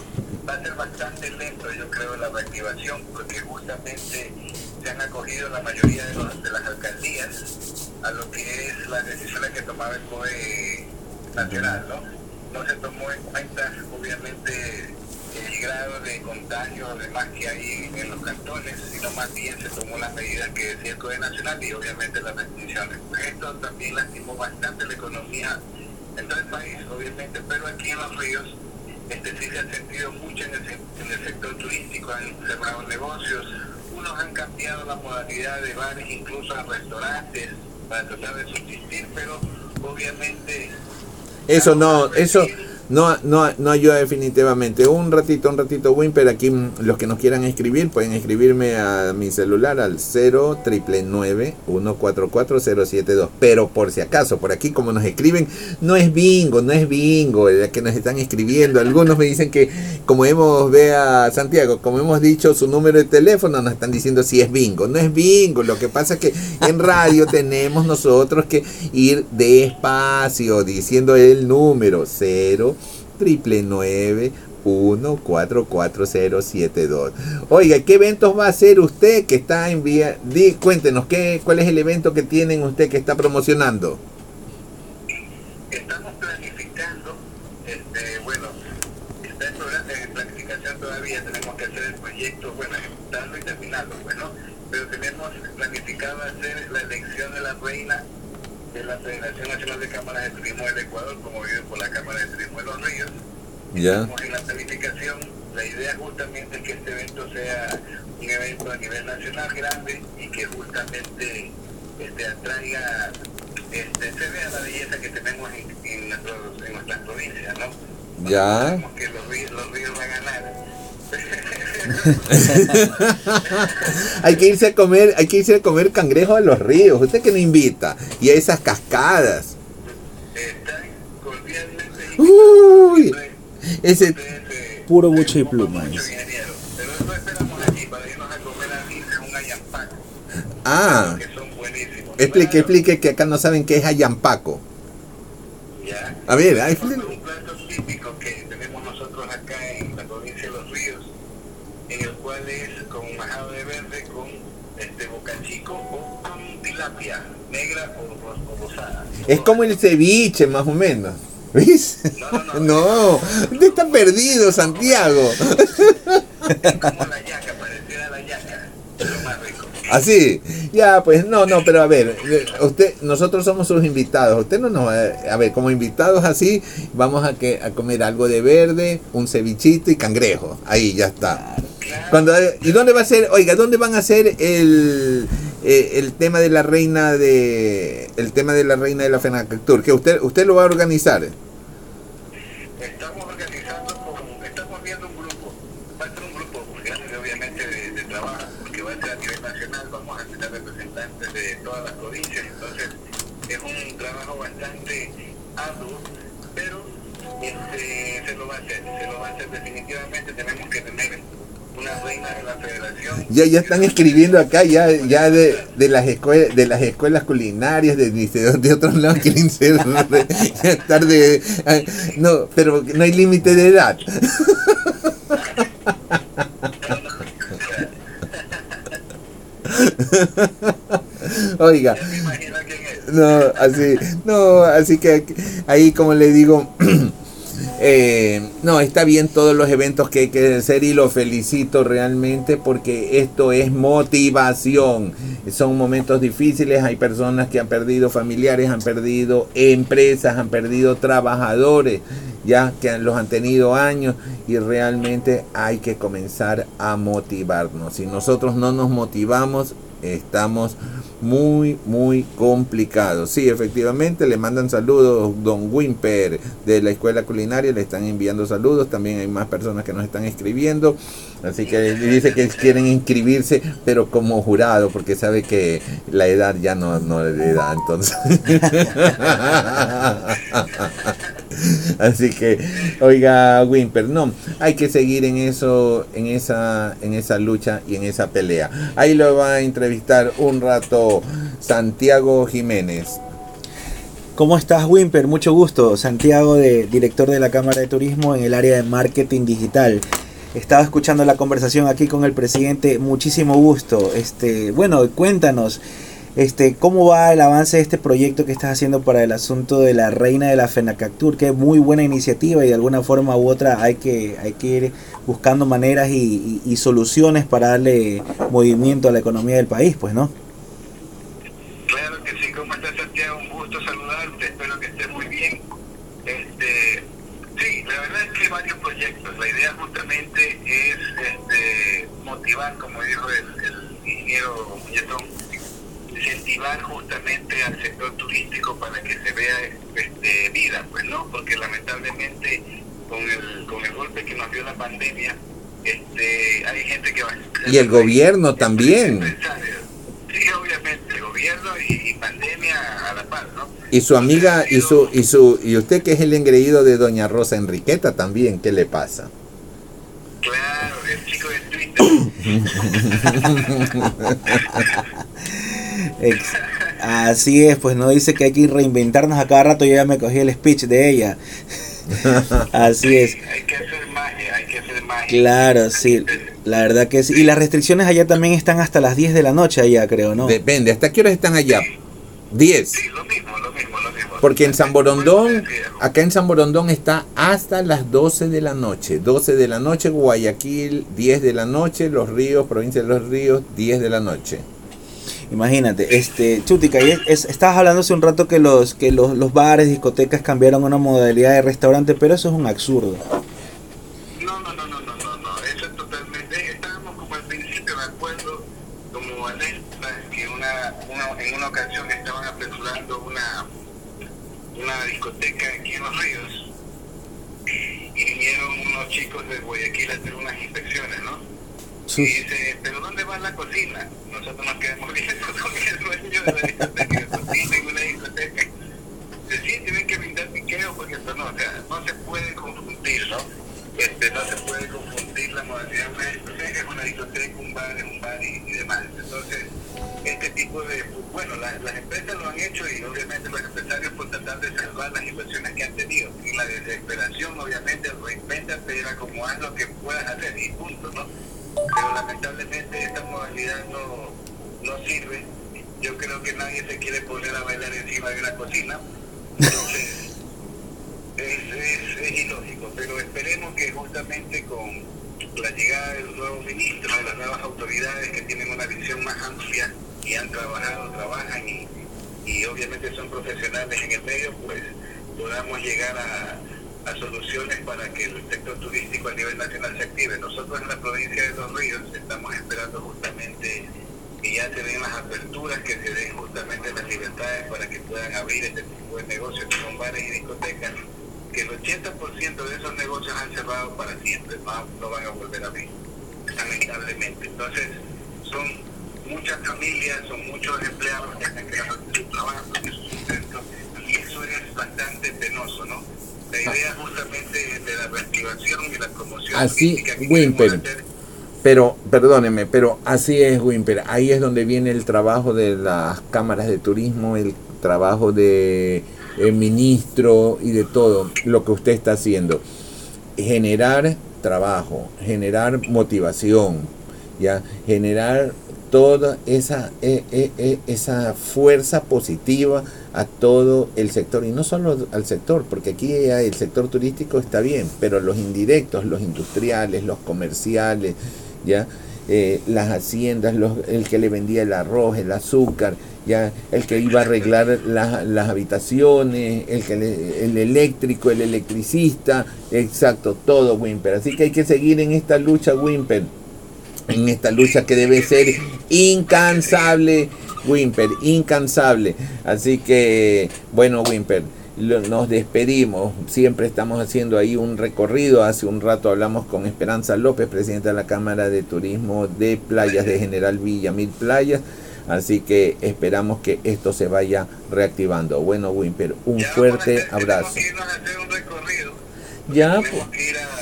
E: va a ser bastante lento, yo creo, la reactivación, porque justamente se han acogido la mayoría de, los, de las alcaldías a lo que es las decisiones que tomaba el COE nacional, ¿no? No se tomó en cuenta, obviamente, el grado de contagio además que hay en los cantones, sino más bien se tomó las medidas que decía el Código Nacional y obviamente las restricciones. Esto también lastimó bastante la economía en todo el país, obviamente, pero aquí en los ríos este sí se ha sentido mucho en el, en el sector turístico, han cerrado negocios, unos han cambiado la modalidad de bares incluso a restaurantes para tratar de subsistir, pero obviamente...
B: Eso no, eso no, no, no ayuda definitivamente. Un ratito, un ratito, Wimper. Aquí los que nos quieran escribir pueden escribirme a mi celular al 0 144 072 Pero por si acaso, por aquí como nos escriben, no es bingo, no es bingo el que nos están escribiendo. Algunos me dicen que, como hemos, ve a Santiago, como hemos dicho su número de teléfono, nos están diciendo si es bingo. No es bingo. Lo que pasa es que en radio tenemos nosotros que ir despacio diciendo el número 0 triple nueve uno cuatro cuatro cero siete dos. Oiga, ¿qué eventos va a hacer usted que está en vía? Di, cuéntenos, ¿qué, ¿cuál es el evento que tienen usted que está promocionando?
E: Estamos planificando, este, bueno, está en, planificación todavía, tenemos que hacer el proyecto, bueno, ejecutarlo y terminarlo, bueno, pero tenemos planificado hacer la elección de la reina de la Federación Nacional de Cámaras de Turismo del Ecuador, promovido por la Cámara de Turismo de los Ríos.
B: Ya.
E: En la planificación, la idea justamente es que este evento sea un evento a nivel nacional grande y que justamente este, atraiga, este, se vea la belleza que tenemos en, en, nuestros, en nuestras provincias, ¿no?
B: Ya.
E: Que los ríos, los ríos van a ganar
B: hay que irse a comer, hay que irse a comer cangrejo a los ríos. ¿Usted que no invita? Y a esas cascadas. Uy, ese
C: puro buche y plumas.
B: Ah, explique, explique que acá no saben qué es ayampaco. A ver, hay... Es como el ceviche, más o menos. ¿Ves? No, no, no. está perdido, Santiago.
E: Es como la yaca, la yaca. Lo más rico.
B: Así, ya, pues no, no, pero a ver, usted, nosotros somos sus invitados. Usted no nos va a ver, como invitados así, vamos a, que, a comer algo de verde, un cevichito y cangrejo. Ahí ya está. Cuando, ¿Y dónde va a ser? Oiga, ¿dónde van a hacer el, eh, el tema de la reina de el tema de la reina de la FENACTUR? que usted usted lo va a organizar
E: estamos organizando con, estamos viendo un grupo va a ser un grupo grande obviamente de, trabajo porque va a ser a nivel nacional vamos a tener representantes de todas las provincias entonces es un trabajo bastante arduo pero este, se lo va a hacer se lo va a hacer definitivamente tenemos que tener
B: Ya, ya están escribiendo acá, ya, ya de, de las escuelas, de las escuelas culinarias, de, de, otros lados quieren ser estar de ah, no, pero no hay límite de edad. Oiga. No, así, no, así que ahí como le digo Eh, no, está bien todos los eventos que hay que hacer y lo felicito realmente porque esto es motivación. Son momentos difíciles, hay personas que han perdido familiares, han perdido empresas, han perdido trabajadores, ya que los han tenido años y realmente hay que comenzar a motivarnos. Si nosotros no nos motivamos, estamos muy, muy complicados. Sí, efectivamente, le mandan saludos Don Wimper de la Escuela Culinaria, le están enviando saludos. También hay más personas que nos están escribiendo. Así que dice que quieren inscribirse, pero como jurado, porque sabe que la edad ya no, no le da. Entonces. Así que, oiga, Wimper, no, hay que seguir en eso, en esa, en esa lucha y en esa pelea. Ahí lo va a entrevistar un rato Santiago Jiménez.
C: ¿Cómo estás, Wimper? Mucho gusto. Santiago, de, director de la Cámara de Turismo en el área de marketing digital. Estaba escuchando la conversación aquí con el presidente. Muchísimo gusto. Este, bueno, cuéntanos. Este, ¿Cómo va el avance de este proyecto que estás haciendo para el asunto de la reina de la FENACACTUR? Que es muy buena iniciativa y de alguna forma u otra hay que, hay que ir buscando maneras y, y, soluciones para darle movimiento a la economía del país, pues, ¿no?
E: Claro que sí, ¿cómo estás Santiago? Un gusto saludarte, espero que estés muy bien. Este, sí, la verdad es que hay varios proyectos. La idea justamente es este, motivar, como dijo el, ingeniero incentivar justamente al sector turístico para que se vea este, vida, pues no, porque lamentablemente con el, con el golpe que nos dio la pandemia, este, hay gente que va
B: y el gobierno también.
E: Sí, obviamente, el gobierno y, pandemia a la par, ¿no?
B: Y su amiga y su y su y usted que es el engreído de doña Rosa Enriqueta también, ¿qué le pasa?
E: Claro, el chico de Twitter.
C: Así es, pues no dice que hay que reinventarnos a cada rato. Yo ya me cogí el speech de ella. Así es.
E: Hay que hacer magia, hay que hacer magia.
C: Claro, sí. La verdad que sí. Y las restricciones allá también están hasta las 10 de la noche allá, creo, ¿no?
B: Depende. ¿Hasta qué horas están allá? 10.
E: Sí, lo mismo, lo mismo, lo mismo.
B: Porque en San Borondón, acá en San Borondón está hasta las 12 de la noche. 12 de la noche, Guayaquil, 10 de la noche, Los Ríos, provincia de Los Ríos, 10 de la noche.
C: Imagínate, este, Chutica, estabas hablando hace un rato que los que los, los bares, discotecas cambiaron una modalidad de restaurante, pero eso es un absurdo.
E: No, no, no, no, no, no, no, eso es totalmente, estábamos como al principio de acuerdo, como anécdotas que una, una, en una ocasión estaban apresurando una, una discoteca aquí en Los Ríos y vinieron unos chicos de Guayaquil a hacer unas inspecciones, ¿no? Y dice, ¿pero dónde va la cocina? Nosotros nos quedamos viendo con el dueño de la discoteca cocina en una discoteca. Sí, tienen que brindar piqueo porque esto no, o sea, no se puede confundir, ¿no? Este, no se puede confundir la modalidad de una discoteca, es una discoteca, un bar, un bar y, demás. Entonces, este tipo de, bueno, la, las empresas lo han hecho y obviamente los empresarios por tratar de salvar las inversiones que han tenido. Y la desesperación, obviamente, reinventate era como haz lo que puedas hacer y punto, ¿no? Pero lamentablemente esta modalidad no, no sirve. Yo creo que nadie se quiere poner a bailar encima de la cocina, entonces es, es, ilógico, pero esperemos que justamente con la llegada del nuevo ministro, de las nuevas autoridades que tienen una visión más amplia y han trabajado, trabajan y, y obviamente son profesionales en el medio, pues podamos llegar a a soluciones para que el sector turístico a nivel nacional se active. Nosotros en la provincia de Los Ríos estamos esperando justamente que ya se den las aperturas, que se den justamente las libertades para que puedan abrir este tipo de negocios con bares y discotecas, que el 80% de esos negocios han cerrado para siempre, no, no van a volver a abrir, lamentablemente. Entonces, son muchas familias, son muchos empleados que están creando su trabajo, su sustento, y eso es bastante penoso, ¿no? La idea justamente de la reactivación y la promoción.
B: Así, Wimper. Pero, perdóneme, pero así es, Wimper. Ahí es donde viene el trabajo de las cámaras de turismo, el trabajo de el ministro y de todo lo que usted está haciendo. Generar trabajo, generar motivación, ya generar toda esa, e, e, e, esa fuerza positiva a todo el sector y no solo al sector, porque aquí el sector turístico está bien, pero los indirectos, los industriales, los comerciales, ya eh, las haciendas, los, el que le vendía el arroz, el azúcar, ya el que iba a arreglar las habitaciones, el que el eléctrico, el electricista, exacto, todo Wimper. Así que hay que seguir en esta lucha Wimper en esta lucha que debe ser incansable, Wimper, incansable. Así que, bueno, Wimper, nos despedimos. Siempre estamos haciendo ahí un recorrido. Hace un rato hablamos con Esperanza López, presidenta de la Cámara de Turismo de Playas de General Villa Mil Playas. Así que esperamos que esto se vaya reactivando. Bueno, Wimper, un fuerte abrazo. Ya, pues.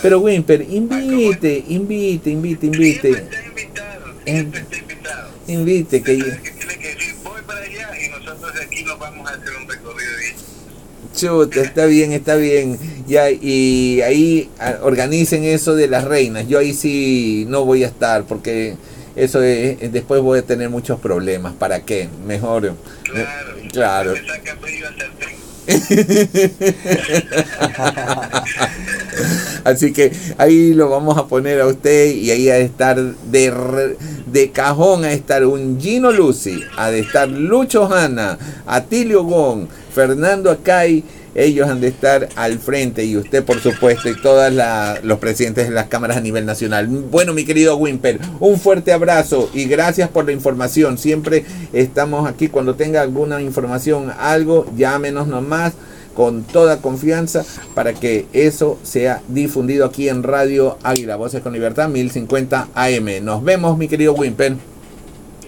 B: Pero Wimper, invite, invite, invite, invite.
E: Siempre está invitado, siempre está invitado.
B: Invite, que...
E: tiene que decir, voy para allá y nosotros de aquí nos vamos a hacer un recorrido bien.
B: Chuta, está bien, está bien. Ya, y ahí organicen eso de las reinas. Yo ahí sí no voy a estar porque eso después voy a tener muchos problemas. ¿Para qué? Mejor.
E: Claro. claro.
B: Así que ahí lo vamos a poner a usted y ahí a estar de, de cajón, a estar un Gino Lucy, a estar Lucho Hanna, Atilio Gon, Fernando Acay ellos han de estar al frente y usted por supuesto y todos los presidentes de las cámaras a nivel nacional. Bueno, mi querido Wimper, un fuerte abrazo y gracias por la información. Siempre estamos aquí cuando tenga alguna información, algo, llámenos nomás con toda confianza para que eso sea difundido aquí en Radio Águila, Voces con Libertad 1050 AM. Nos vemos, mi querido Wimper.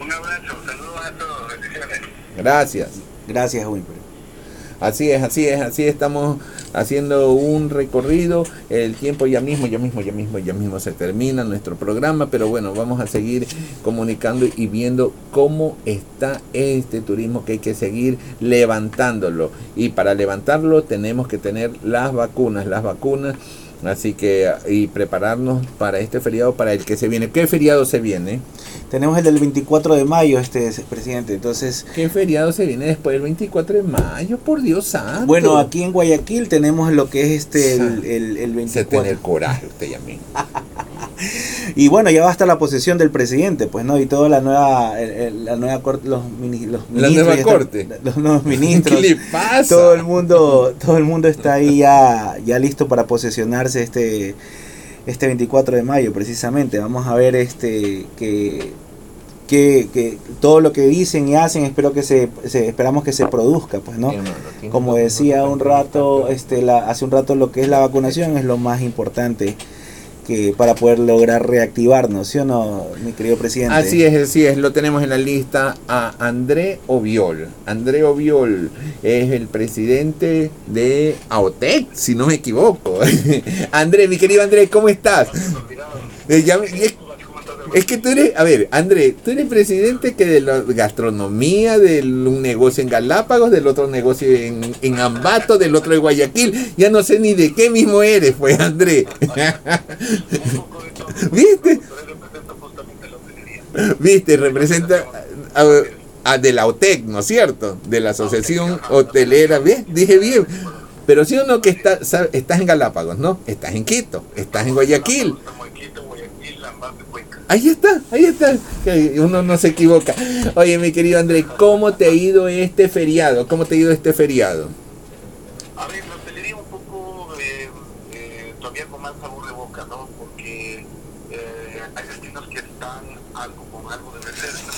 E: Un abrazo, saludos a todos, bendiciones.
B: Gracias.
C: Gracias, Wimper.
B: Así es, así es, así estamos haciendo un recorrido. El tiempo ya mismo, ya mismo, ya mismo, ya mismo se termina nuestro programa, pero bueno, vamos a seguir comunicando y viendo cómo está este turismo que hay que seguir levantándolo. Y para levantarlo tenemos que tener las vacunas, las vacunas. Así que, y prepararnos para este feriado, para el que se viene. ¿Qué feriado se viene?
C: Tenemos el del 24 de mayo, este presidente. Entonces.
B: ¿Qué feriado se viene después del 24 de mayo? Por Dios santo.
C: Bueno, aquí en Guayaquil tenemos lo que es este el, el, el 24. Se
B: tiene coraje usted y a mí.
C: y bueno, ya va hasta la posesión del presidente, pues no, y toda la nueva, la nueva corte, los,
B: ministros, la nueva corte,
C: los nuevos ministros, ¿Qué le pasa? Todo el mundo, todo el mundo está ahí ya, ya listo para posesionarse este, este 24 de mayo, precisamente. Vamos a ver este que que, todo lo que dicen y hacen espero que se, esperamos que se produzca pues no como decía un rato este la, hace un rato lo que es la vacunación es lo más importante que para poder lograr reactivarnos, ¿sí o no, mi querido presidente?
B: Así es, así es, lo tenemos en la lista a André Oviol. André Oviol es el presidente de AOTEC, si no me equivoco. André, mi querido André, ¿cómo estás? Eh, es que tú eres, a ver, André, tú eres presidente que de la gastronomía, de un negocio en Galápagos, del otro negocio en, en Ambato, del otro en Guayaquil. Ya no sé ni de qué mismo eres, pues, André. ¿Viste? ¿Viste? Representa a, de la OTEC, ¿no es cierto? De la Asociación Hotelera. ¿Ves? Dije bien. Pero si uno que está, estás en Galápagos, ¿no? Estás en Quito, estás en Guayaquil. Ahí está, ahí está. Uno no se equivoca. Oye, mi querido André, ¿cómo te ha ido este feriado? ¿Cómo te ha ido este feriado?
E: A ver, la hotelería un poco eh, eh, todavía con más sabor de boca, ¿no? Porque eh, hay destinos que están algo con algo de reserva.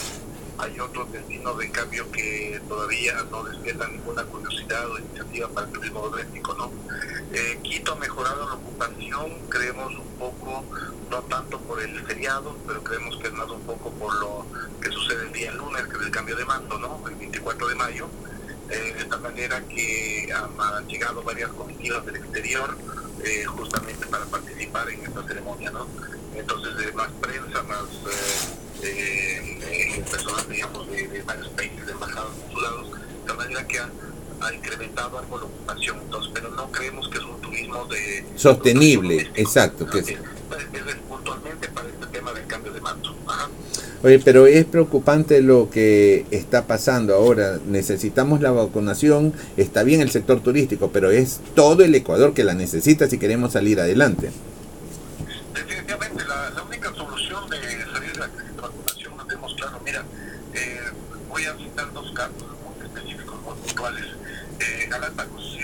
E: Hay otros destinos, de cambio, que todavía no despiertan ninguna curiosidad o iniciativa para el turismo doméstico, ¿no? Quito ha mejorado la ocupación, creemos un poco no tanto por el feriado, pero creemos que es más un poco por lo que sucede el día lunes, que es el cambio de mando, ¿no? El 24 de mayo. Eh, de esta manera que han, llegado varias comitivas del exterior eh, justamente para participar en esta ceremonia, ¿no? Entonces, más prensa, más eh, personas, digamos, de, varios países, de embajadas, consulados, de manera que ha, incrementado algo la ocupación, entonces, pero no creemos que es un turismo de...
B: Sostenible, exacto. Que es
E: puntualmente para este tema del cambio de mando.
B: Oye, pero es preocupante lo que está pasando ahora. Necesitamos la vacunación, está bien el sector turístico, pero es todo el Ecuador que la necesita si queremos salir adelante.
E: Definitivamente, la, única solución de salir de la crisis de vacunación, lo tenemos claro. Mira, eh, voy a citar dos casos muy específicos, muy puntuales. Eh, Galápagos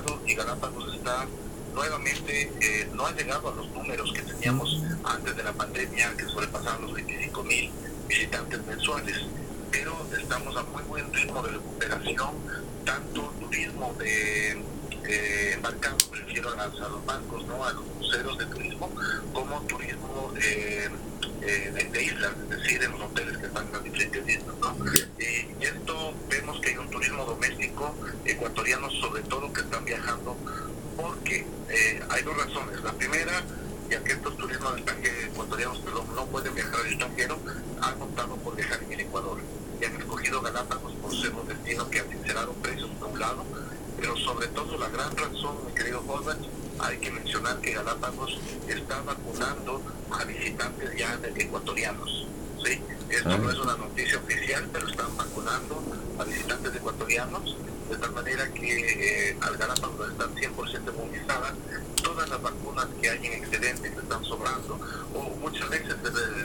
E: 100% inmunizado y Galápagos está nuevamente eh, no ha llegado a los números que teníamos antes de la pandemia, que sobrepasaban los 25 mil visitantes mensuales, pero estamos a muy buen ritmo de recuperación, tanto turismo de eh, embarcado, prefiero a, los bancos, ¿no? a los cruceros de turismo, como turismo eh, eh, de, islas, es decir, en los hoteles que están en las diferentes islas. ¿no? y esto vemos que hay un turismo doméstico ecuatoriano, sobre todo, que están viajando porque eh, hay dos razones. La primera, ya que estos turismos ecuatorianos no pueden viajar al extranjero, han optado por viajar en el Ecuador y han escogido Galápagos por ser un destino que han sincerado precios por un lado, pero sobre todo la gran razón, mi querido Holbach, hay que mencionar que Galápagos está vacunando a visitantes ya ecuatorianos. ¿sí? Esto no ah. es una noticia oficial, pero están vacunando a visitantes ecuatorianos, de tal manera que eh, al Galápagos están 100% inmunizadas, todas las vacunas que hay en excedente, que están sobrando, o muchas veces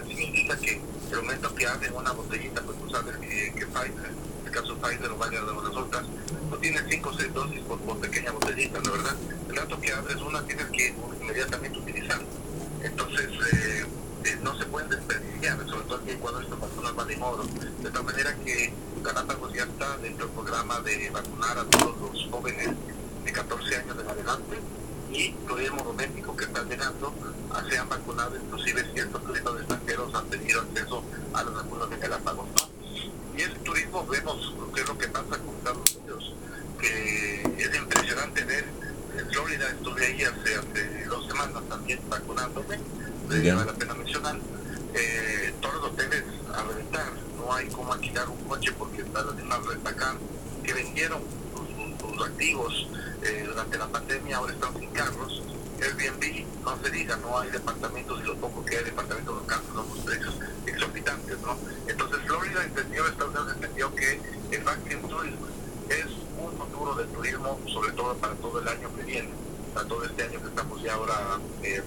E: significa que el momento que abren una botellita, pues tú sabes que, que Pfizer, en el caso Pfizer o varias de las otras, no tiene 5 o 6 dosis por, pequeña botellita, ¿no verdad? El rato que abres una tienes que inmediatamente utilizar. Entonces, eh, eh, no se pueden desperdiciar, sobre todo aquí cuando estas vacunas van de modo. De tal manera que Galápagos ya está dentro del programa de vacunar a todos los jóvenes de 14 años en adelante y turismo doméstico que están llegando se han vacunado, inclusive ciertos turistas extranjeros han tenido acceso a las vacunas de Galápagos. ¿no? Y el turismo vemos qué es lo que pasa con Estados Unidos, que es impresionante ver, en Florida estuve ahí hace, hace dos semanas también vacunándome, vale la pena mencionar, eh, todos los hoteles a reventar, no hay cómo alquilar un coche porque está la misma retacar que vendieron sus, activos eh, durante la pandemia, ahora están sin carros, Airbnb, no se diga, no hay departamentos y lo poco que hay departamentos los casos son los precios exorbitantes, ¿no? Entonces Florida entendió, Estados Unidos entendió que el vaccine tourism es futuro del turismo, sobre todo para todo el año que viene, para todo este año que estamos ya ahora eh,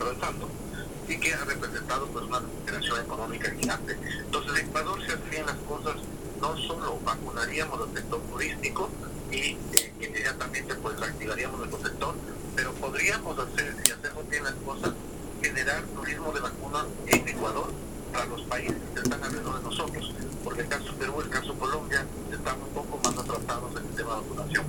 E: y que ha representado pues una recuperación económica gigante. Entonces en Ecuador se hacían las cosas, no solo vacunaríamos al sector turístico y eh, inmediatamente pues activaríamos nuestro sector, pero podríamos hacer, si hacemos bien las cosas, generar turismo de vacunas en Ecuador para los países que están alrededor de nosotros, porque el caso Perú, el caso Colombia, están un poco más atrasados en el tema de vacunación.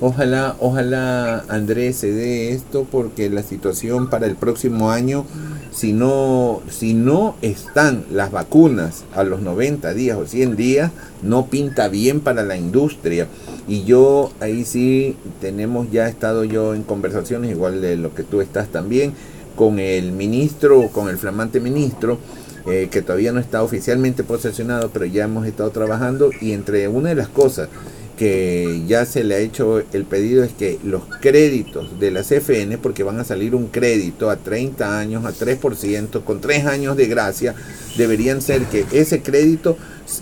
B: Ojalá, ojalá Andrés se dé esto porque la situación para el próximo año, si no, si no están las vacunas a los 90 días o 100 días, no pinta bien para la industria. Y yo ahí sí tenemos ya estado yo en conversaciones, igual de lo que tú estás también, con el ministro, con el flamante ministro, eh, que todavía no está oficialmente posesionado, pero ya hemos estado trabajando y entre una de las cosas que ya se le ha hecho el pedido es que los créditos de la CFN, porque van a salir un crédito a 30 años, a 3%, con 3 años de gracia, deberían ser que ese crédito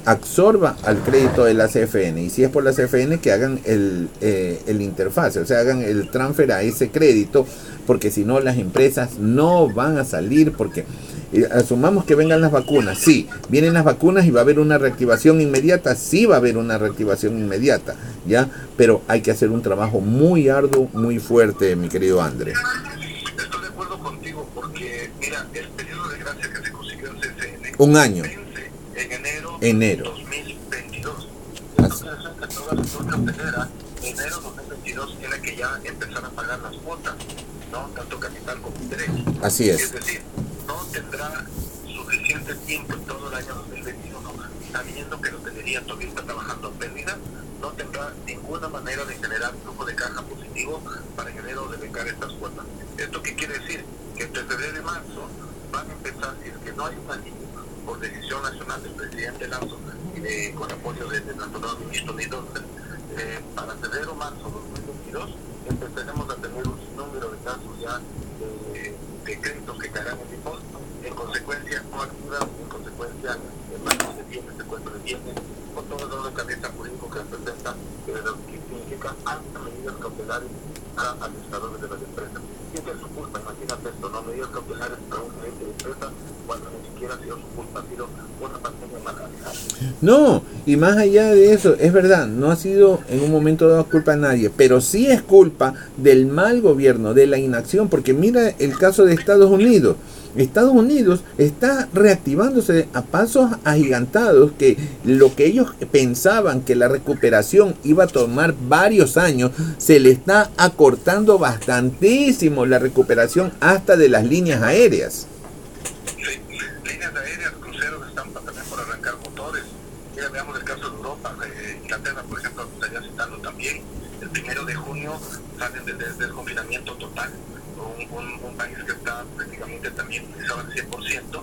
B: absorba al crédito de la CFN. Y si es por la CFN, que hagan el, eh, el interfase, o sea, hagan el transfer a ese crédito, porque si no las empresas no van a salir, porque asumamos que vengan las vacunas, sí, vienen las vacunas y va a haber una reactivación inmediata, sí va a haber una reactivación inmediata, ¿ya? Pero hay que hacer un trabajo muy arduo, muy fuerte, mi querido Andrés.
E: Estoy de acuerdo contigo porque, mira, el periodo de gracia que se consiguió en CCN
B: un año.
E: En enero,
B: enero.
E: 2022. Entonces, toda la industria enero 2022 tiene que ya empezar a pagar las cuotas, ¿no? Tanto capital como interés.
B: Así es.
E: Es decir, no tendrá suficiente tiempo en todo el año 2021, sabiendo que la hotelería todavía está trabajando en pérdida, no tendrá ninguna manera de generar flujo de caja positivo para enero de becar estas cuotas. ¿Esto qué quiere decir? Que entre febrero y marzo van a empezar, si es que no hay un alivio por decisión nacional del presidente Lazo y con apoyo de, nuestro nuevo ministro Nidonde, eh, para febrero marzo 2022 empezaremos a tener un número de casos ya de de créditos que caerán en default, en consecuencia no activan, en consecuencia el de bienes, secuestro de bienes, con todo el de cabeza jurídico que representa, lo que significa altas medidas cautelares a administradores de las empresas. No.
B: No, y más allá de eso, es verdad, no ha sido en un momento dado culpa a nadie, pero sí es culpa del mal gobierno, de la inacción, porque mira el caso de Estados Unidos. Estados Unidos está reactivándose a pasos agigantados que lo que ellos pensaban que la recuperación iba a tomar varios años, se le está acortando bastantísimo la recuperación hasta de las líneas aéreas.
E: líneas aéreas, cruceros están también por arrancar motores. Ya veamos el caso de Europa, de Inglaterra, por ejemplo, estaría citando también. El primero de junio salen del desconfinamiento total un, país que está prácticamente también utilizado al 100%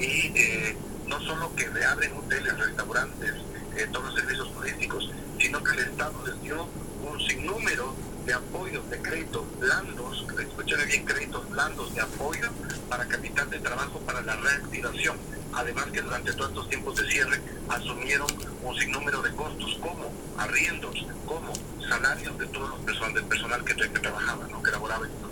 E: y eh, no solo que reabren hoteles, restaurantes, eh, todos los servicios turísticos, sino que el Estado les dio un sinnúmero de apoyo, de créditos blandos, escúchame bien, créditos blandos de apoyo para capital de trabajo para la reactivación. Además que durante todos estos tiempos de cierre asumieron un sinnúmero de costos como arriendos, como salarios de todos los personal, del personal que, que trabajaba, ¿no? que laboraba en.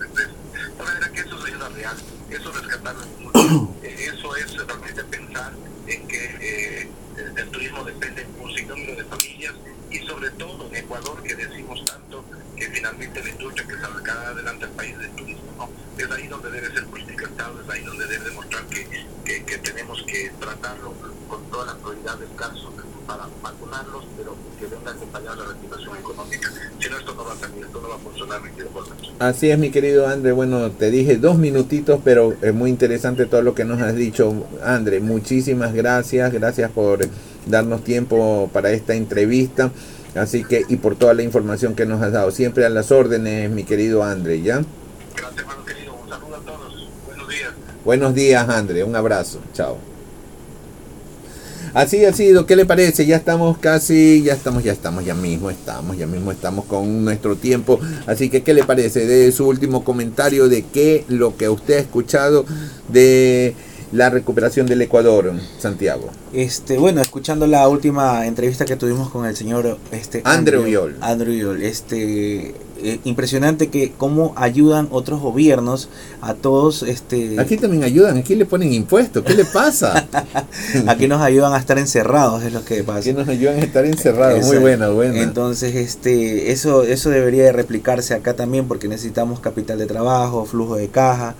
E: De manera que eso es ayuda real, eso es rescatar eh, eso es realmente pensar en que eh, el, turismo depende de un sinnúmero de familias y sobre todo en Ecuador que decimos tanto que finalmente la industria que salga adelante el país del turismo, ¿no? Es ahí donde debe ser política Estado, es ahí donde debe demostrar que, que, que tenemos que tratarlo con toda la prioridad del caso para vacunarlos, pero que venga acompañada la reactivación económica. Si no, esto no va a salir, esto no va a funcionar,
B: Así es, mi querido André. Bueno, te dije dos minutitos, pero es muy interesante todo lo que nos has dicho, André. Muchísimas gracias, gracias por darnos tiempo para esta entrevista. Así que, y por toda la información que nos has dado. Siempre a las órdenes, mi querido André, ¿ya?
E: Gracias, hermano querido. Un saludo a todos. Buenos días.
B: Buenos días, André. Un abrazo. Chao. Así ha sido, ¿qué le parece? Ya estamos casi, ya estamos, ya estamos, ya mismo estamos, ya mismo estamos con nuestro tiempo. Así que, ¿qué le parece? De su último comentario de qué lo que usted ha escuchado de la recuperación del Ecuador, Santiago.
C: Este, bueno, escuchando la última entrevista que tuvimos con el señor este
B: Andrew Viol.
C: Andrew Viol, este eh, impresionante que cómo ayudan otros gobiernos a todos este
B: Aquí también ayudan, aquí le ponen impuestos, ¿qué le pasa?
C: aquí nos ayudan a estar encerrados, es lo que pasa.
B: Aquí nos ayudan a estar encerrados, muy bueno, bueno.
C: Entonces, este eso eso debería de replicarse acá también porque necesitamos capital de trabajo, flujo de caja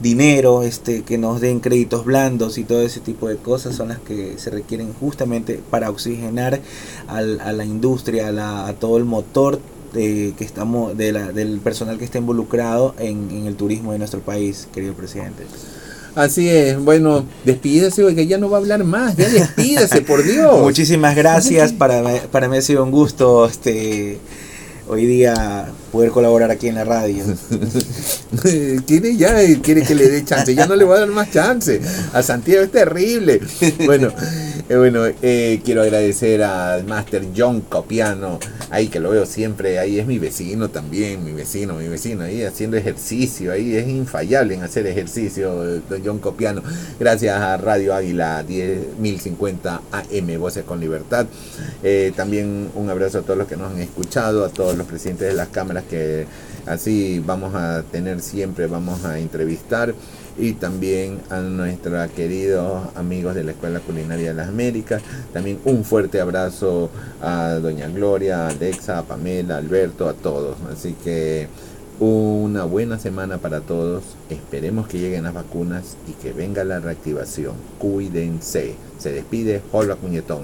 C: dinero, este, que nos den créditos blandos y todo ese tipo de cosas son las que se requieren justamente para oxigenar al, a la industria, a, todo el motor de, que estamos, de la, del personal que está involucrado en, en el turismo de nuestro país, querido presidente.
B: Así es, bueno, despídese, que ya no va a hablar más, ya despídese, por Dios.
C: Muchísimas gracias, para, para mí ha sido un gusto este hoy día poder colaborar aquí en la radio.
B: Tiene ya, quiere que le dé chance, ya no le voy a dar más chance. A Santiago es terrible. Bueno, eh, bueno, eh, quiero agradecer al Master John Copiano, ahí que lo veo siempre, ahí es mi vecino también, mi vecino, mi vecino, ahí haciendo ejercicio, ahí es infallable en hacer ejercicio, don John Copiano. Gracias a Radio Águila 10.050 AM, Voces con Libertad. Eh, también un abrazo a todos los que nos han escuchado, a todos los presidentes de las cámaras que así vamos a tener siempre, vamos a entrevistar y también a nuestros queridos amigos de la Escuela Culinaria de las Américas. También un fuerte abrazo a Doña Gloria, a Alexa, a Pamela, a Alberto, a todos. Así que una buena semana para todos. Esperemos que lleguen las vacunas y que venga la reactivación. Cuídense. Se despide Hola Cuñetón.